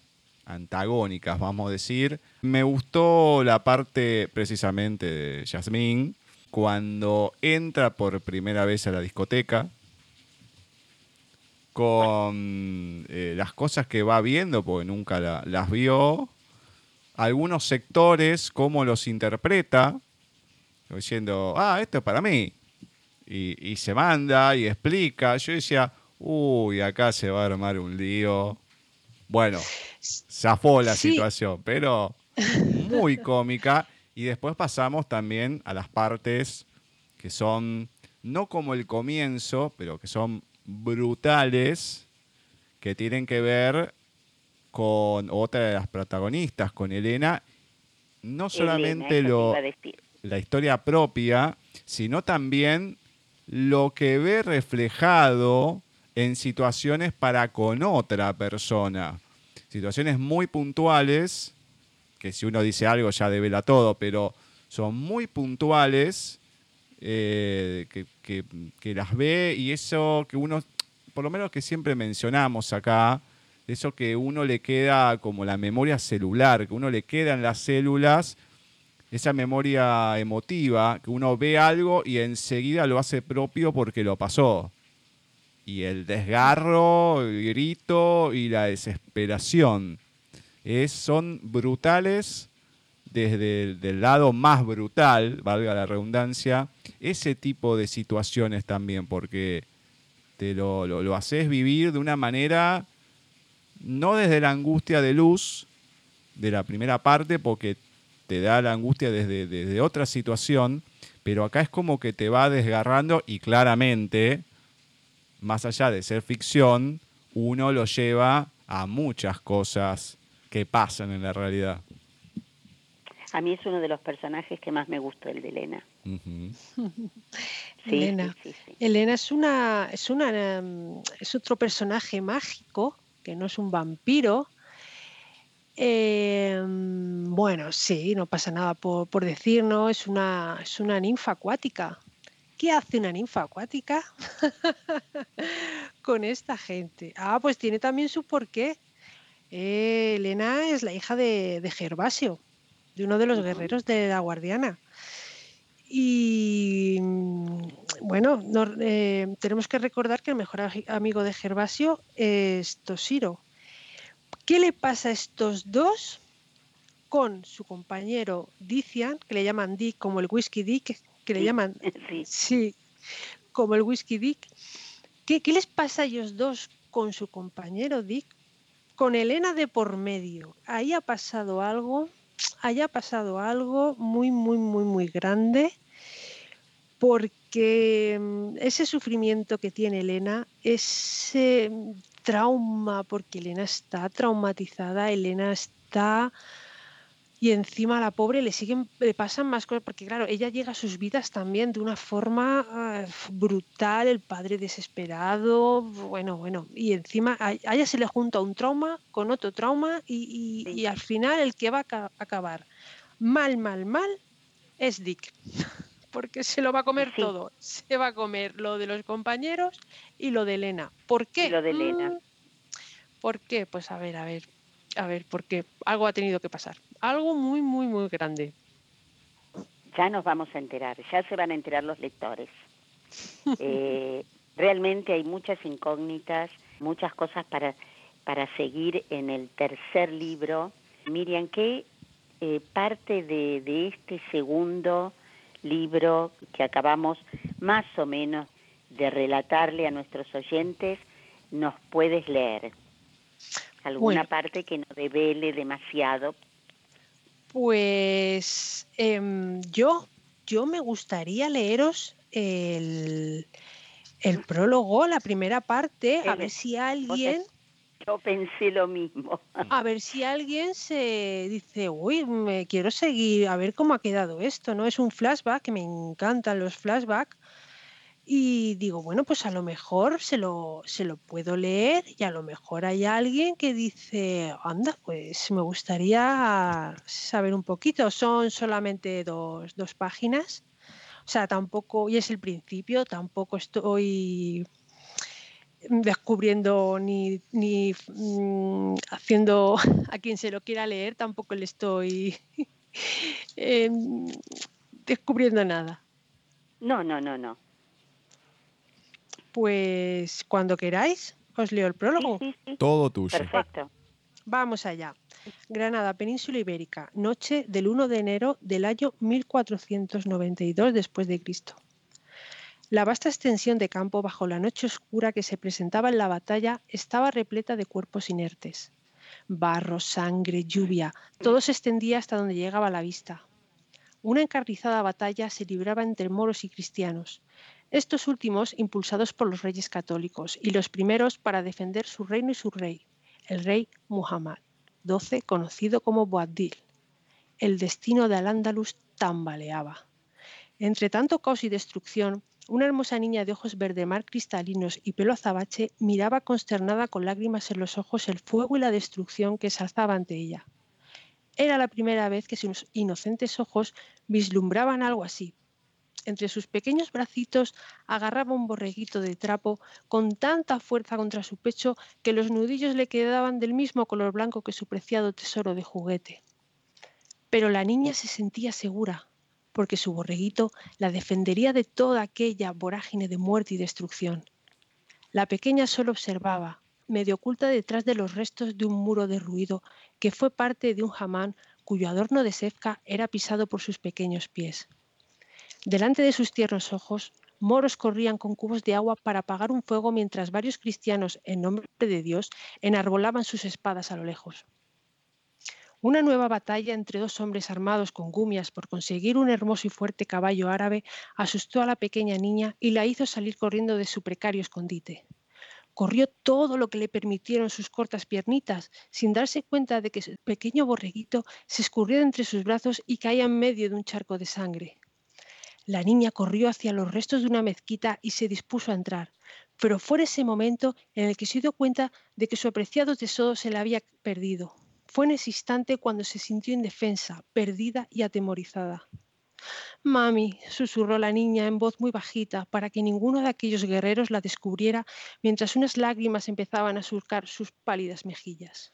antagónicas, vamos a decir. Me gustó la parte precisamente de Jasmine, cuando entra por primera vez a la discoteca, con eh, las cosas que va viendo, porque nunca las vio, algunos sectores, cómo los interpreta, diciendo, ah, esto es para mí. Y, se manda y explica. Yo decía, uy, acá se va a armar un lío. Bueno, zafó la situación, pero muy cómica. Y después pasamos también a las partes que son no como el comienzo, pero que son brutales, que tienen que ver con otra de las protagonistas, con Elena. No solamente lo... la historia propia, sino también lo que ve reflejado en situaciones para con otra persona. Situaciones muy puntuales, que si uno dice algo ya devela todo, pero son muy puntuales, eh, que, que las ve y eso que uno, por lo menos que siempre mencionamos acá, eso que uno le queda como la memoria celular, que uno le queda en las células esa memoria emotiva, que uno ve algo y enseguida lo hace propio porque lo pasó. Y el desgarro, el grito y la desesperación es, son brutales desde el lado más brutal, valga la redundancia, ese tipo de situaciones también, porque te lo, lo haces vivir de una manera, no desde la angustia de luz, de la primera parte, porque te da la angustia desde, desde otra situación, pero acá es como que te va desgarrando y claramente, más allá de ser ficción, uno lo lleva a muchas cosas que pasan en la realidad. A mí es uno de los personajes que más me gustó, el de Elena. Elena. Elena es una, es una, es otro personaje mágico que no es un vampiro, Em, bueno, sí, no pasa nada por, por decir, ¿no? Es una, es una ninfa acuática. ¿Qué hace una ninfa acuática con esta gente? Ah, pues tiene también su porqué. Eh, Elena es la hija de, Gervasio, de uno de los guerreros de la Guardiana. Y mm, bueno, eh, tenemos que recordar que el mejor amigo de Gervasio es Toshiro, ¿Qué le pasa a estos dos con su compañero Dician, que le llaman Dick como el whisky Dick, que le llaman sí. como el whisky Dick? ¿Qué, ¿Qué les pasa a ellos dos con su compañero Dick? Con Elena de por medio. Ahí ha pasado algo, ahí ha pasado algo muy, muy, muy, muy grande porque mm, ese sufrimiento que tiene Elena, ese trauma, porque Elena está traumatizada, Elena está... Y encima a la pobre le siguen, le pasan más cosas, porque claro, ella llega a sus vidas también de una forma ah, brutal, el padre desesperado, bueno, bueno, y encima a, ella se le junta un trauma con otro trauma y, al final el que va a acabar mal, mal, mal es Dick porque se lo va a comer todo. Se va a comer lo de los compañeros y lo de Elena. ¿Por qué? lo de Elena. Mm, ¿Por qué? Pues a ver, a ver, a ver, porque algo ha tenido que pasar. Algo muy, muy, muy grande. Ya nos vamos a enterar, ya se van a enterar los lectores. Eh, realmente hay muchas incógnitas, muchas cosas para, para seguir en el tercer libro. Miriam, ¿qué eh, parte de, de este segundo libro que acabamos más o menos de relatarle a nuestros oyentes nos puedes leer? ¿Alguna parte que no revele demasiado? Pues em, yo, yo me gustaría leeros el, el prólogo, la primera parte, a ver si alguien... Yo pensé lo mismo. A ver si alguien se dice, uy, me quiero seguir, a ver cómo ha quedado esto, ¿no? Es un flashback, que me encantan los flashbacks. Y digo, bueno, pues a lo mejor se lo, se lo puedo leer y a lo mejor hay alguien que dice, anda, pues me gustaría saber un poquito. Son solamente dos, dos páginas. O sea, tampoco, y es el principio, tampoco estoy descubriendo ni, ni mm, haciendo a quien se lo quiera leer, tampoco le estoy em, descubriendo nada. No, no, no, no. Pues cuando queráis, os leo el prólogo. Todo tuyo. Perfecto. Vamos allá. Granada, Península Ibérica, noche del 1 de enero del año 1492 después de Cristo. La vasta extensión de campo bajo la noche oscura que se presentaba en la batalla estaba repleta de cuerpos inertes. Barro, sangre, lluvia, todo se extendía hasta donde llegaba la vista. Una encarnizada batalla se libraba entre moros y cristianos, estos últimos impulsados por los reyes católicos y los primeros para defender su reino y su rey, el rey Muhammad XII, conocido como Boabdil. El destino de Al-Ándalus tambaleaba. Entre tanto caos y destrucción, una hermosa niña de ojos verde mar cristalinos y pelo azabache miraba consternada con lágrimas en los ojos el fuego y la destrucción que se alzaba ante ella. Era la primera vez que sus inocentes ojos vislumbraban algo así. Entre sus pequeños bracitos agarraba un borreguito de trapo con tanta fuerza contra su pecho que los nudillos le quedaban del mismo color blanco que su preciado tesoro de juguete. Pero la niña se sentía segura, porque su borreguito la defendería de toda aquella vorágine de muerte y destrucción. La pequeña solo observaba, medio oculta detrás de los restos de un muro derruido que fue parte de un jamán cuyo adorno de sefca era pisado por sus pequeños pies. Delante de sus tiernos ojos, moros corrían con cubos de agua para apagar un fuego mientras varios cristianos, en nombre de Dios, enarbolaban sus espadas a lo lejos. Una nueva batalla entre dos hombres armados con gumias por conseguir un hermoso y fuerte caballo árabe asustó a la pequeña niña y la hizo salir corriendo de su precario escondite. Corrió todo lo que le permitieron sus cortas piernitas, sin darse cuenta de que su pequeño borreguito se escurrió entre sus brazos y caía en medio de un charco de sangre. La niña corrió hacia los restos de una mezquita y se dispuso a entrar, pero fue ese momento en el que se dio cuenta de que su apreciado tesoro se le había perdido. Fue en ese instante cuando se sintió indefensa, perdida y atemorizada. Mami, susurró la niña en voz muy bajita para que ninguno de aquellos guerreros la descubriera mientras unas lágrimas empezaban a surcar sus pálidas mejillas.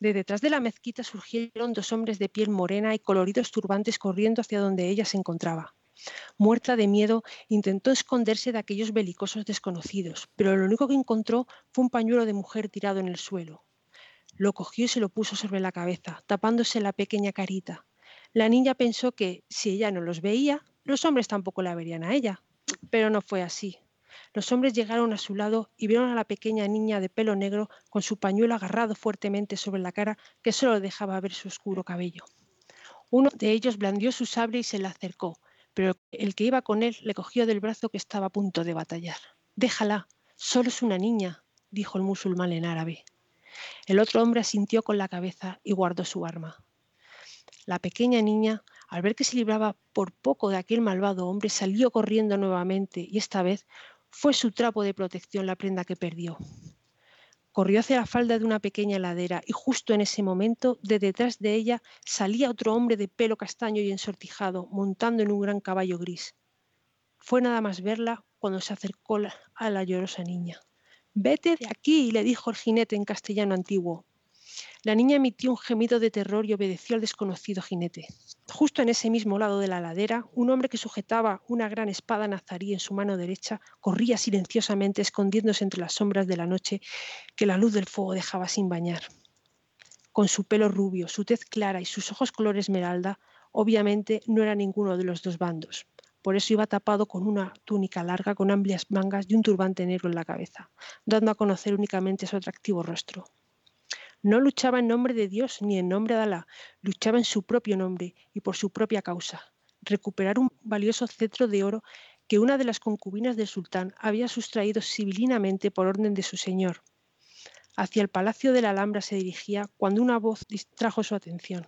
De detrás de la mezquita surgieron dos hombres de piel morena y coloridos turbantes corriendo hacia donde ella se encontraba. Muerta de miedo, intentó esconderse de aquellos belicosos desconocidos, pero lo único que encontró fue un pañuelo de mujer tirado en el suelo. Lo cogió y se lo puso sobre la cabeza, tapándose la pequeña carita. La niña pensó que, si ella no los veía, los hombres tampoco la verían a ella. Pero no fue así. Los hombres llegaron a su lado y vieron a la pequeña niña de pelo negro con su pañuelo agarrado fuertemente sobre la cara que solo dejaba ver su oscuro cabello. Uno de ellos blandió su sable y se le acercó, pero el que iba con él le cogió del brazo que estaba a punto de batallar. Déjala, solo es una niña, dijo el musulmán en árabe. El otro hombre asintió con la cabeza y guardó su arma. La pequeña niña, al ver que se libraba por poco de aquel malvado hombre, salió corriendo nuevamente y esta vez fue su trapo de protección la prenda que perdió. Corrió hacia la falda de una pequeña ladera y justo en ese momento, de detrás de ella, salía otro hombre de pelo castaño y ensortijado, montando en un gran caballo gris. Fue nada más verla cuando se acercó a la llorosa niña. Vete de aquí, le dijo el jinete en castellano antiguo. La niña emitió un gemido de terror y obedeció al desconocido jinete. Justo en ese mismo lado de la ladera, un hombre que sujetaba una gran espada nazarí en su mano derecha corría silenciosamente escondiéndose entre las sombras de la noche que la luz del fuego dejaba sin bañar. Con su pelo rubio, su tez clara y sus ojos color esmeralda, obviamente no era ninguno de los dos bandos. Por eso iba tapado con una túnica larga con amplias mangas y un turbante negro en la cabeza, dando a conocer únicamente su atractivo rostro. No luchaba en nombre de Dios ni en nombre de Alá, luchaba en su propio nombre y por su propia causa, recuperar un valioso cetro de oro que una de las concubinas del sultán había sustraído civilinamente por orden de su señor. Hacia el palacio de la Alhambra se dirigía cuando una voz distrajo su atención.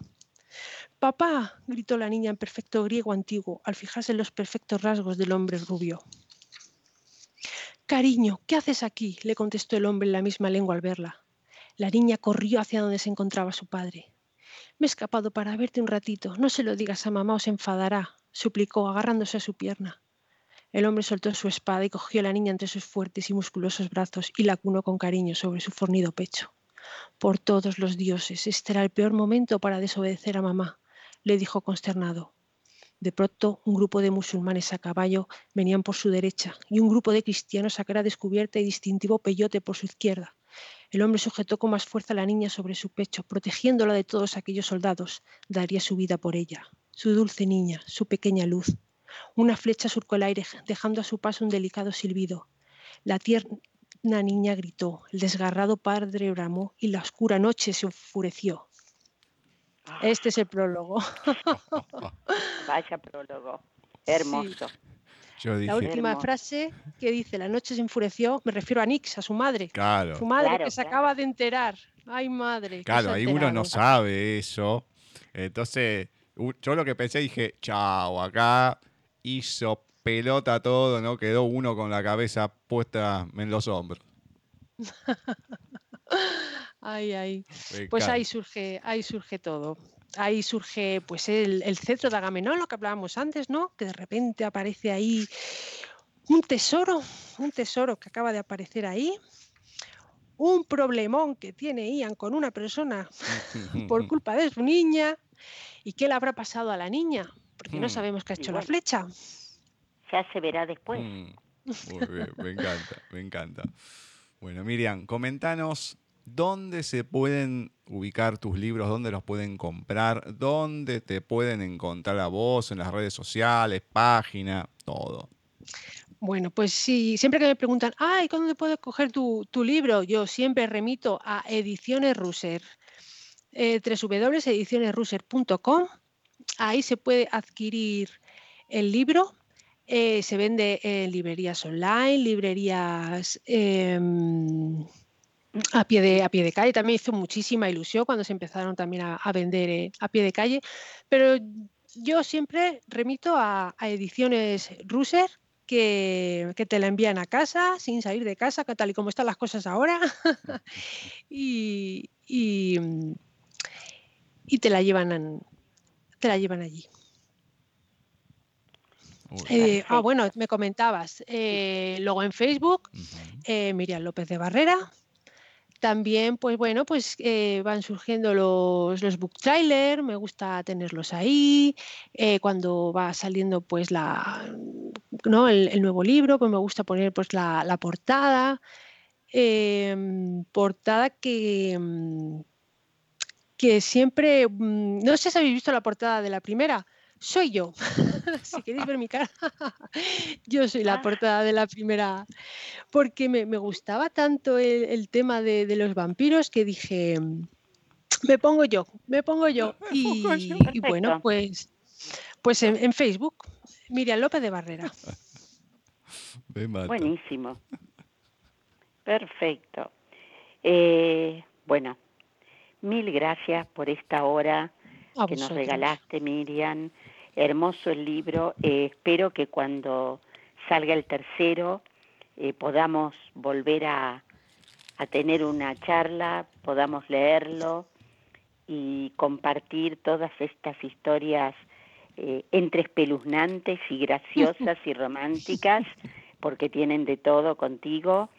Papá, gritó la niña en perfecto griego antiguo, al fijarse en los perfectos rasgos del hombre rubio. Cariño, ¿qué haces aquí? le contestó el hombre en la misma lengua al verla. La niña corrió hacia donde se encontraba su padre. Me he escapado para verte un ratito. No se lo digas a mamá o se enfadará, suplicó, agarrándose a su pierna. El hombre soltó su espada y cogió a la niña entre sus fuertes y musculosos brazos y la cunó con cariño sobre su fornido pecho. Por todos los dioses, este era el peor momento para desobedecer a mamá, le dijo consternado. De pronto, un grupo de musulmanes a caballo venían por su derecha y un grupo de cristianos a cara descubierta y distintivo peyote por su izquierda. El hombre sujetó con más fuerza a la niña sobre su pecho, protegiéndola de todos aquellos soldados. Daría su vida por ella, su dulce niña, su pequeña luz. Una flecha surcó el aire, dejando a su paso un delicado silbido. La tierna niña gritó, el desgarrado padre bramó y la oscura noche se enfureció. Este es el prólogo. Vaya prólogo. Hermoso. La última frase que dice, la noche se enfureció, me refiero a Nix, a su madre. Claro. Su madre que se acaba de enterar. Ay, madre. Claro, ahí uno no sabe eso. Entonces, yo lo que pensé, dije, chao, acá hizo pelota todo, ¿no? Quedó uno con la cabeza puesta en los hombros. ay, ay. Pues ahí surge, ahí surge todo. Ahí surge pues el, el cetro de Agamenón, lo que hablábamos antes, ¿no? Que de repente aparece ahí un tesoro, un tesoro que acaba de aparecer ahí, un problemón que tiene Ian con una persona por culpa de su niña y qué le habrá pasado a la niña, porque no mm. sabemos qué ha hecho la flecha. Ya se verá después. Mm. Muy bien, me encanta, me encanta. Bueno, Miriam, comentanos dónde se pueden ubicar tus libros, dónde los pueden comprar, dónde te pueden encontrar a vos en las redes sociales, página, todo. Bueno, pues sí, siempre que me preguntan, ay, ¿cuándo puedo coger tu, libro? Yo siempre remito a Ediciones Ruser, eh. Ahí se puede adquirir el libro. Eh, se vende en librerías online, librerías em, a, pie de, a pie de calle. También hizo muchísima ilusión cuando se empezaron también a, vender eh, a pie de calle. Pero yo siempre remito a, a Ediciones Ruser que, te la envían a casa sin salir de casa, tal y como están las cosas ahora, y, y, te la llevan te la llevan allí. Eh, ah, bueno, me comentabas. Eh, luego en Facebook, eh, Miriam López de Barrera, también, pues bueno, pues eh, van surgiendo los, los book trailer, me gusta tenerlos ahí. Eh, cuando va saliendo pues la, ¿no? el, nuevo libro, pues me gusta poner pues la, portada. Em, portada que, mm, que siempre, mm, no sé si habéis visto la portada de la primera, soy yo. si queréis ver mi cara, yo soy la ah. portada de la primera, porque me, gustaba tanto el, tema de, los vampiros que dije, me pongo yo, me pongo yo. Y, bueno, pues, pues en, Facebook, Miriam López de Barrera. Buenísimo. Perfecto. Eh, bueno, mil gracias por esta hora que nos regalaste, Miriam. Hermoso el libro. Eh, espero que cuando salga el tercero eh, podamos volver a, tener una charla, podamos leerlo y compartir todas estas historias eh, entre espeluznantes y graciosas y románticas, porque tienen de todo contigo.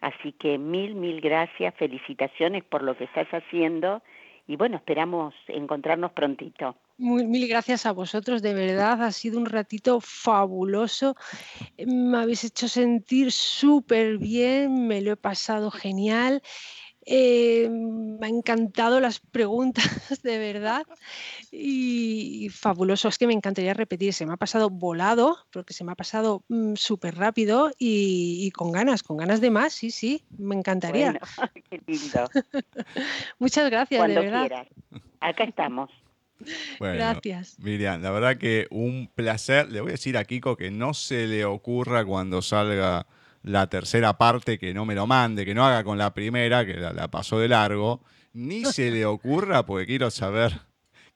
Así que mil, mil gracias, felicitaciones por lo que estás haciendo y bueno, esperamos encontrarnos prontito. Mil gracias a vosotros, de verdad, ha sido un ratito fabuloso. Me habéis hecho sentir súper bien, me lo he pasado genial eh, me han encantado las preguntas, de verdad. Y, fabuloso, es que me encantaría repetir. Se me ha pasado volado, porque se me ha pasado mm, súper rápido y, con ganas, con ganas de más, sí, sí, me encantaría. qué lindo. Muchas gracias, de verdad. Quieras. Acá estamos. Gracias. Miriam, la verdad que un placer. Le voy a decir a Kiko que no se le ocurra cuando salga la tercera parte que no me lo mande, que no haga con la primera, que la, pasó de largo, ni se le ocurra porque quiero saber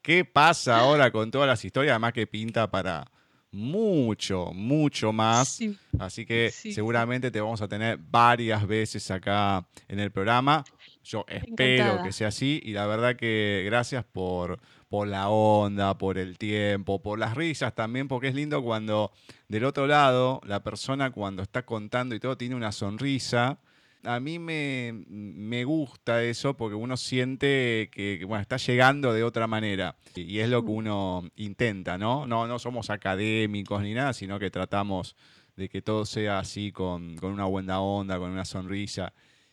qué pasa ahora con todas las historias, además que pinta para mucho, mucho más. Así que seguramente te vamos a tener varias veces acá en el programa. Yo espero que sea así y la verdad que gracias por, por la onda, por el tiempo, por las risas también, porque es lindo cuando del otro lado la persona cuando está contando y todo tiene una sonrisa. A mí me, me gusta eso porque uno siente que, bueno, está llegando de otra manera y, es lo que uno intenta, ¿no? ¿no? No somos académicos ni nada, sino que tratamos de que todo sea así con, con una buena onda, con una sonrisa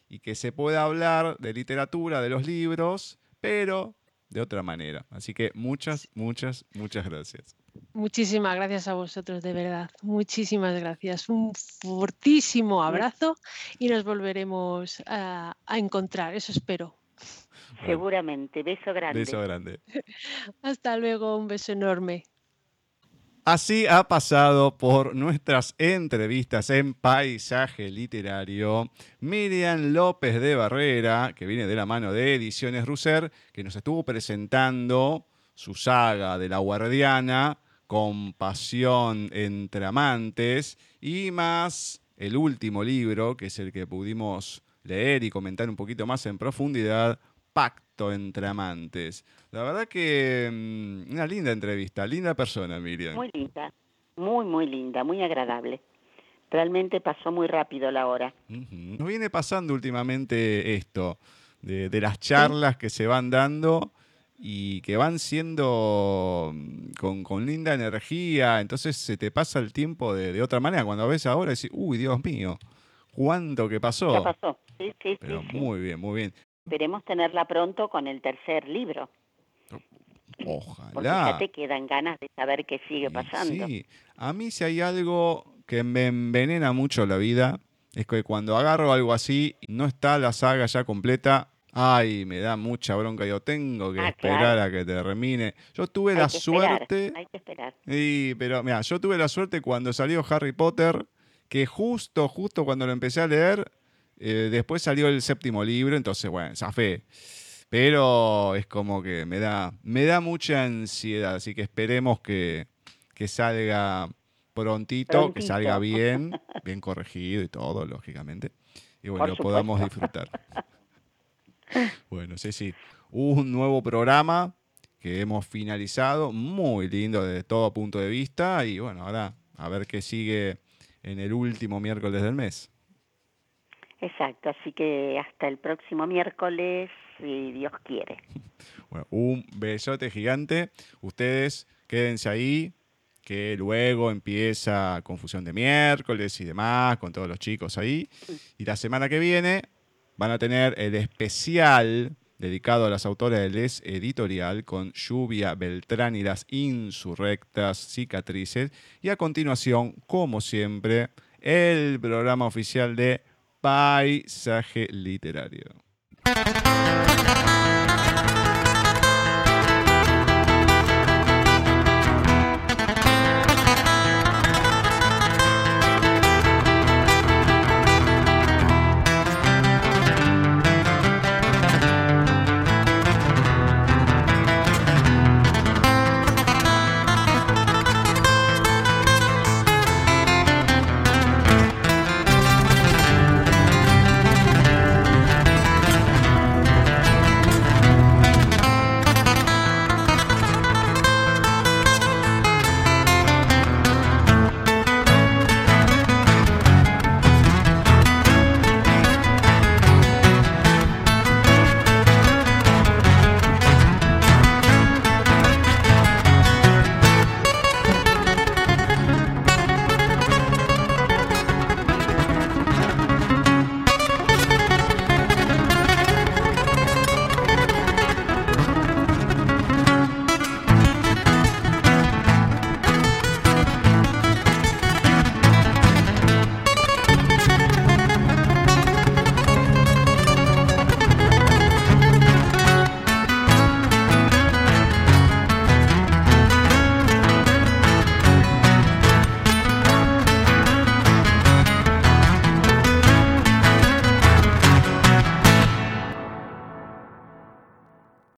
y que se pueda hablar de literatura, de los libros, pero de otra manera. Así que muchas, muchas, muchas gracias. Muchísimas gracias a vosotros, de verdad. Muchísimas gracias. Un fortísimo abrazo y nos volveremos a, encontrar, eso espero. Seguramente. Beso grande. Beso grande. Hasta luego, un beso enorme. Así ha pasado por nuestras entrevistas en Paisaje Literario. Miriam López de Barrera, que viene de la mano de Ediciones Russer, que nos estuvo presentando su saga de la Guardiana compasión entre amantes y más el último libro, que es el que pudimos leer y comentar un poquito más en profundidad, Pacto entre amantes. La verdad que mm, una linda entrevista, linda persona, Miriam. Muy linda, muy, muy linda, muy agradable. Realmente pasó muy rápido la hora. Nos viene pasando últimamente esto, de, de las charlas que se van dando y que van siendo mm, con, con, linda energía, entonces se te pasa el tiempo de, de, otra manera. Cuando ves ahora decís, uy, Dios mío, ¿cuánto que pasó? Ya pasó, sí, sí, Pero sí, muy bien, muy bien. Esperemos tenerla pronto con el tercer libro. Ojalá. Porque ya te quedan ganas de saber qué sigue pasando. Sí, a mí si hay algo que me envenena mucho la vida, es que cuando agarro algo así y no está la saga ya completa, Ay, me da mucha bronca. Yo tengo que Ah, esperar claro. a que termine. Yo tuve Hay la que esperar, suerte. hay que esperar. Sí, pero mira, yo tuve la suerte cuando salió Harry Potter, que justo, justo cuando lo empecé a leer, eh, después salió el séptimo libro, entonces, bueno, zafé. Pero es como que me da, me da mucha ansiedad, así que esperemos que, que salga prontito, que Prontito. salga bien, bien corregido y todo, lógicamente. Y bueno, lo podamos disfrutar. Bueno, sí, sí. Un nuevo programa que hemos finalizado, muy lindo desde todo punto de vista. Y bueno, ahora a ver qué sigue en el último miércoles del mes. Exacto, así que hasta el próximo miércoles, si Dios quiere. Bueno, un besote gigante. Ustedes quédense ahí, que luego empieza confusión de miércoles y demás, con todos los chicos ahí. Y la semana que viene van a tener el especial dedicado a las autoras del Les Editorial con Lluvia Beltrán y las insurrectas cicatrices. Y a continuación, como siempre, el programa oficial de Paisaje literario.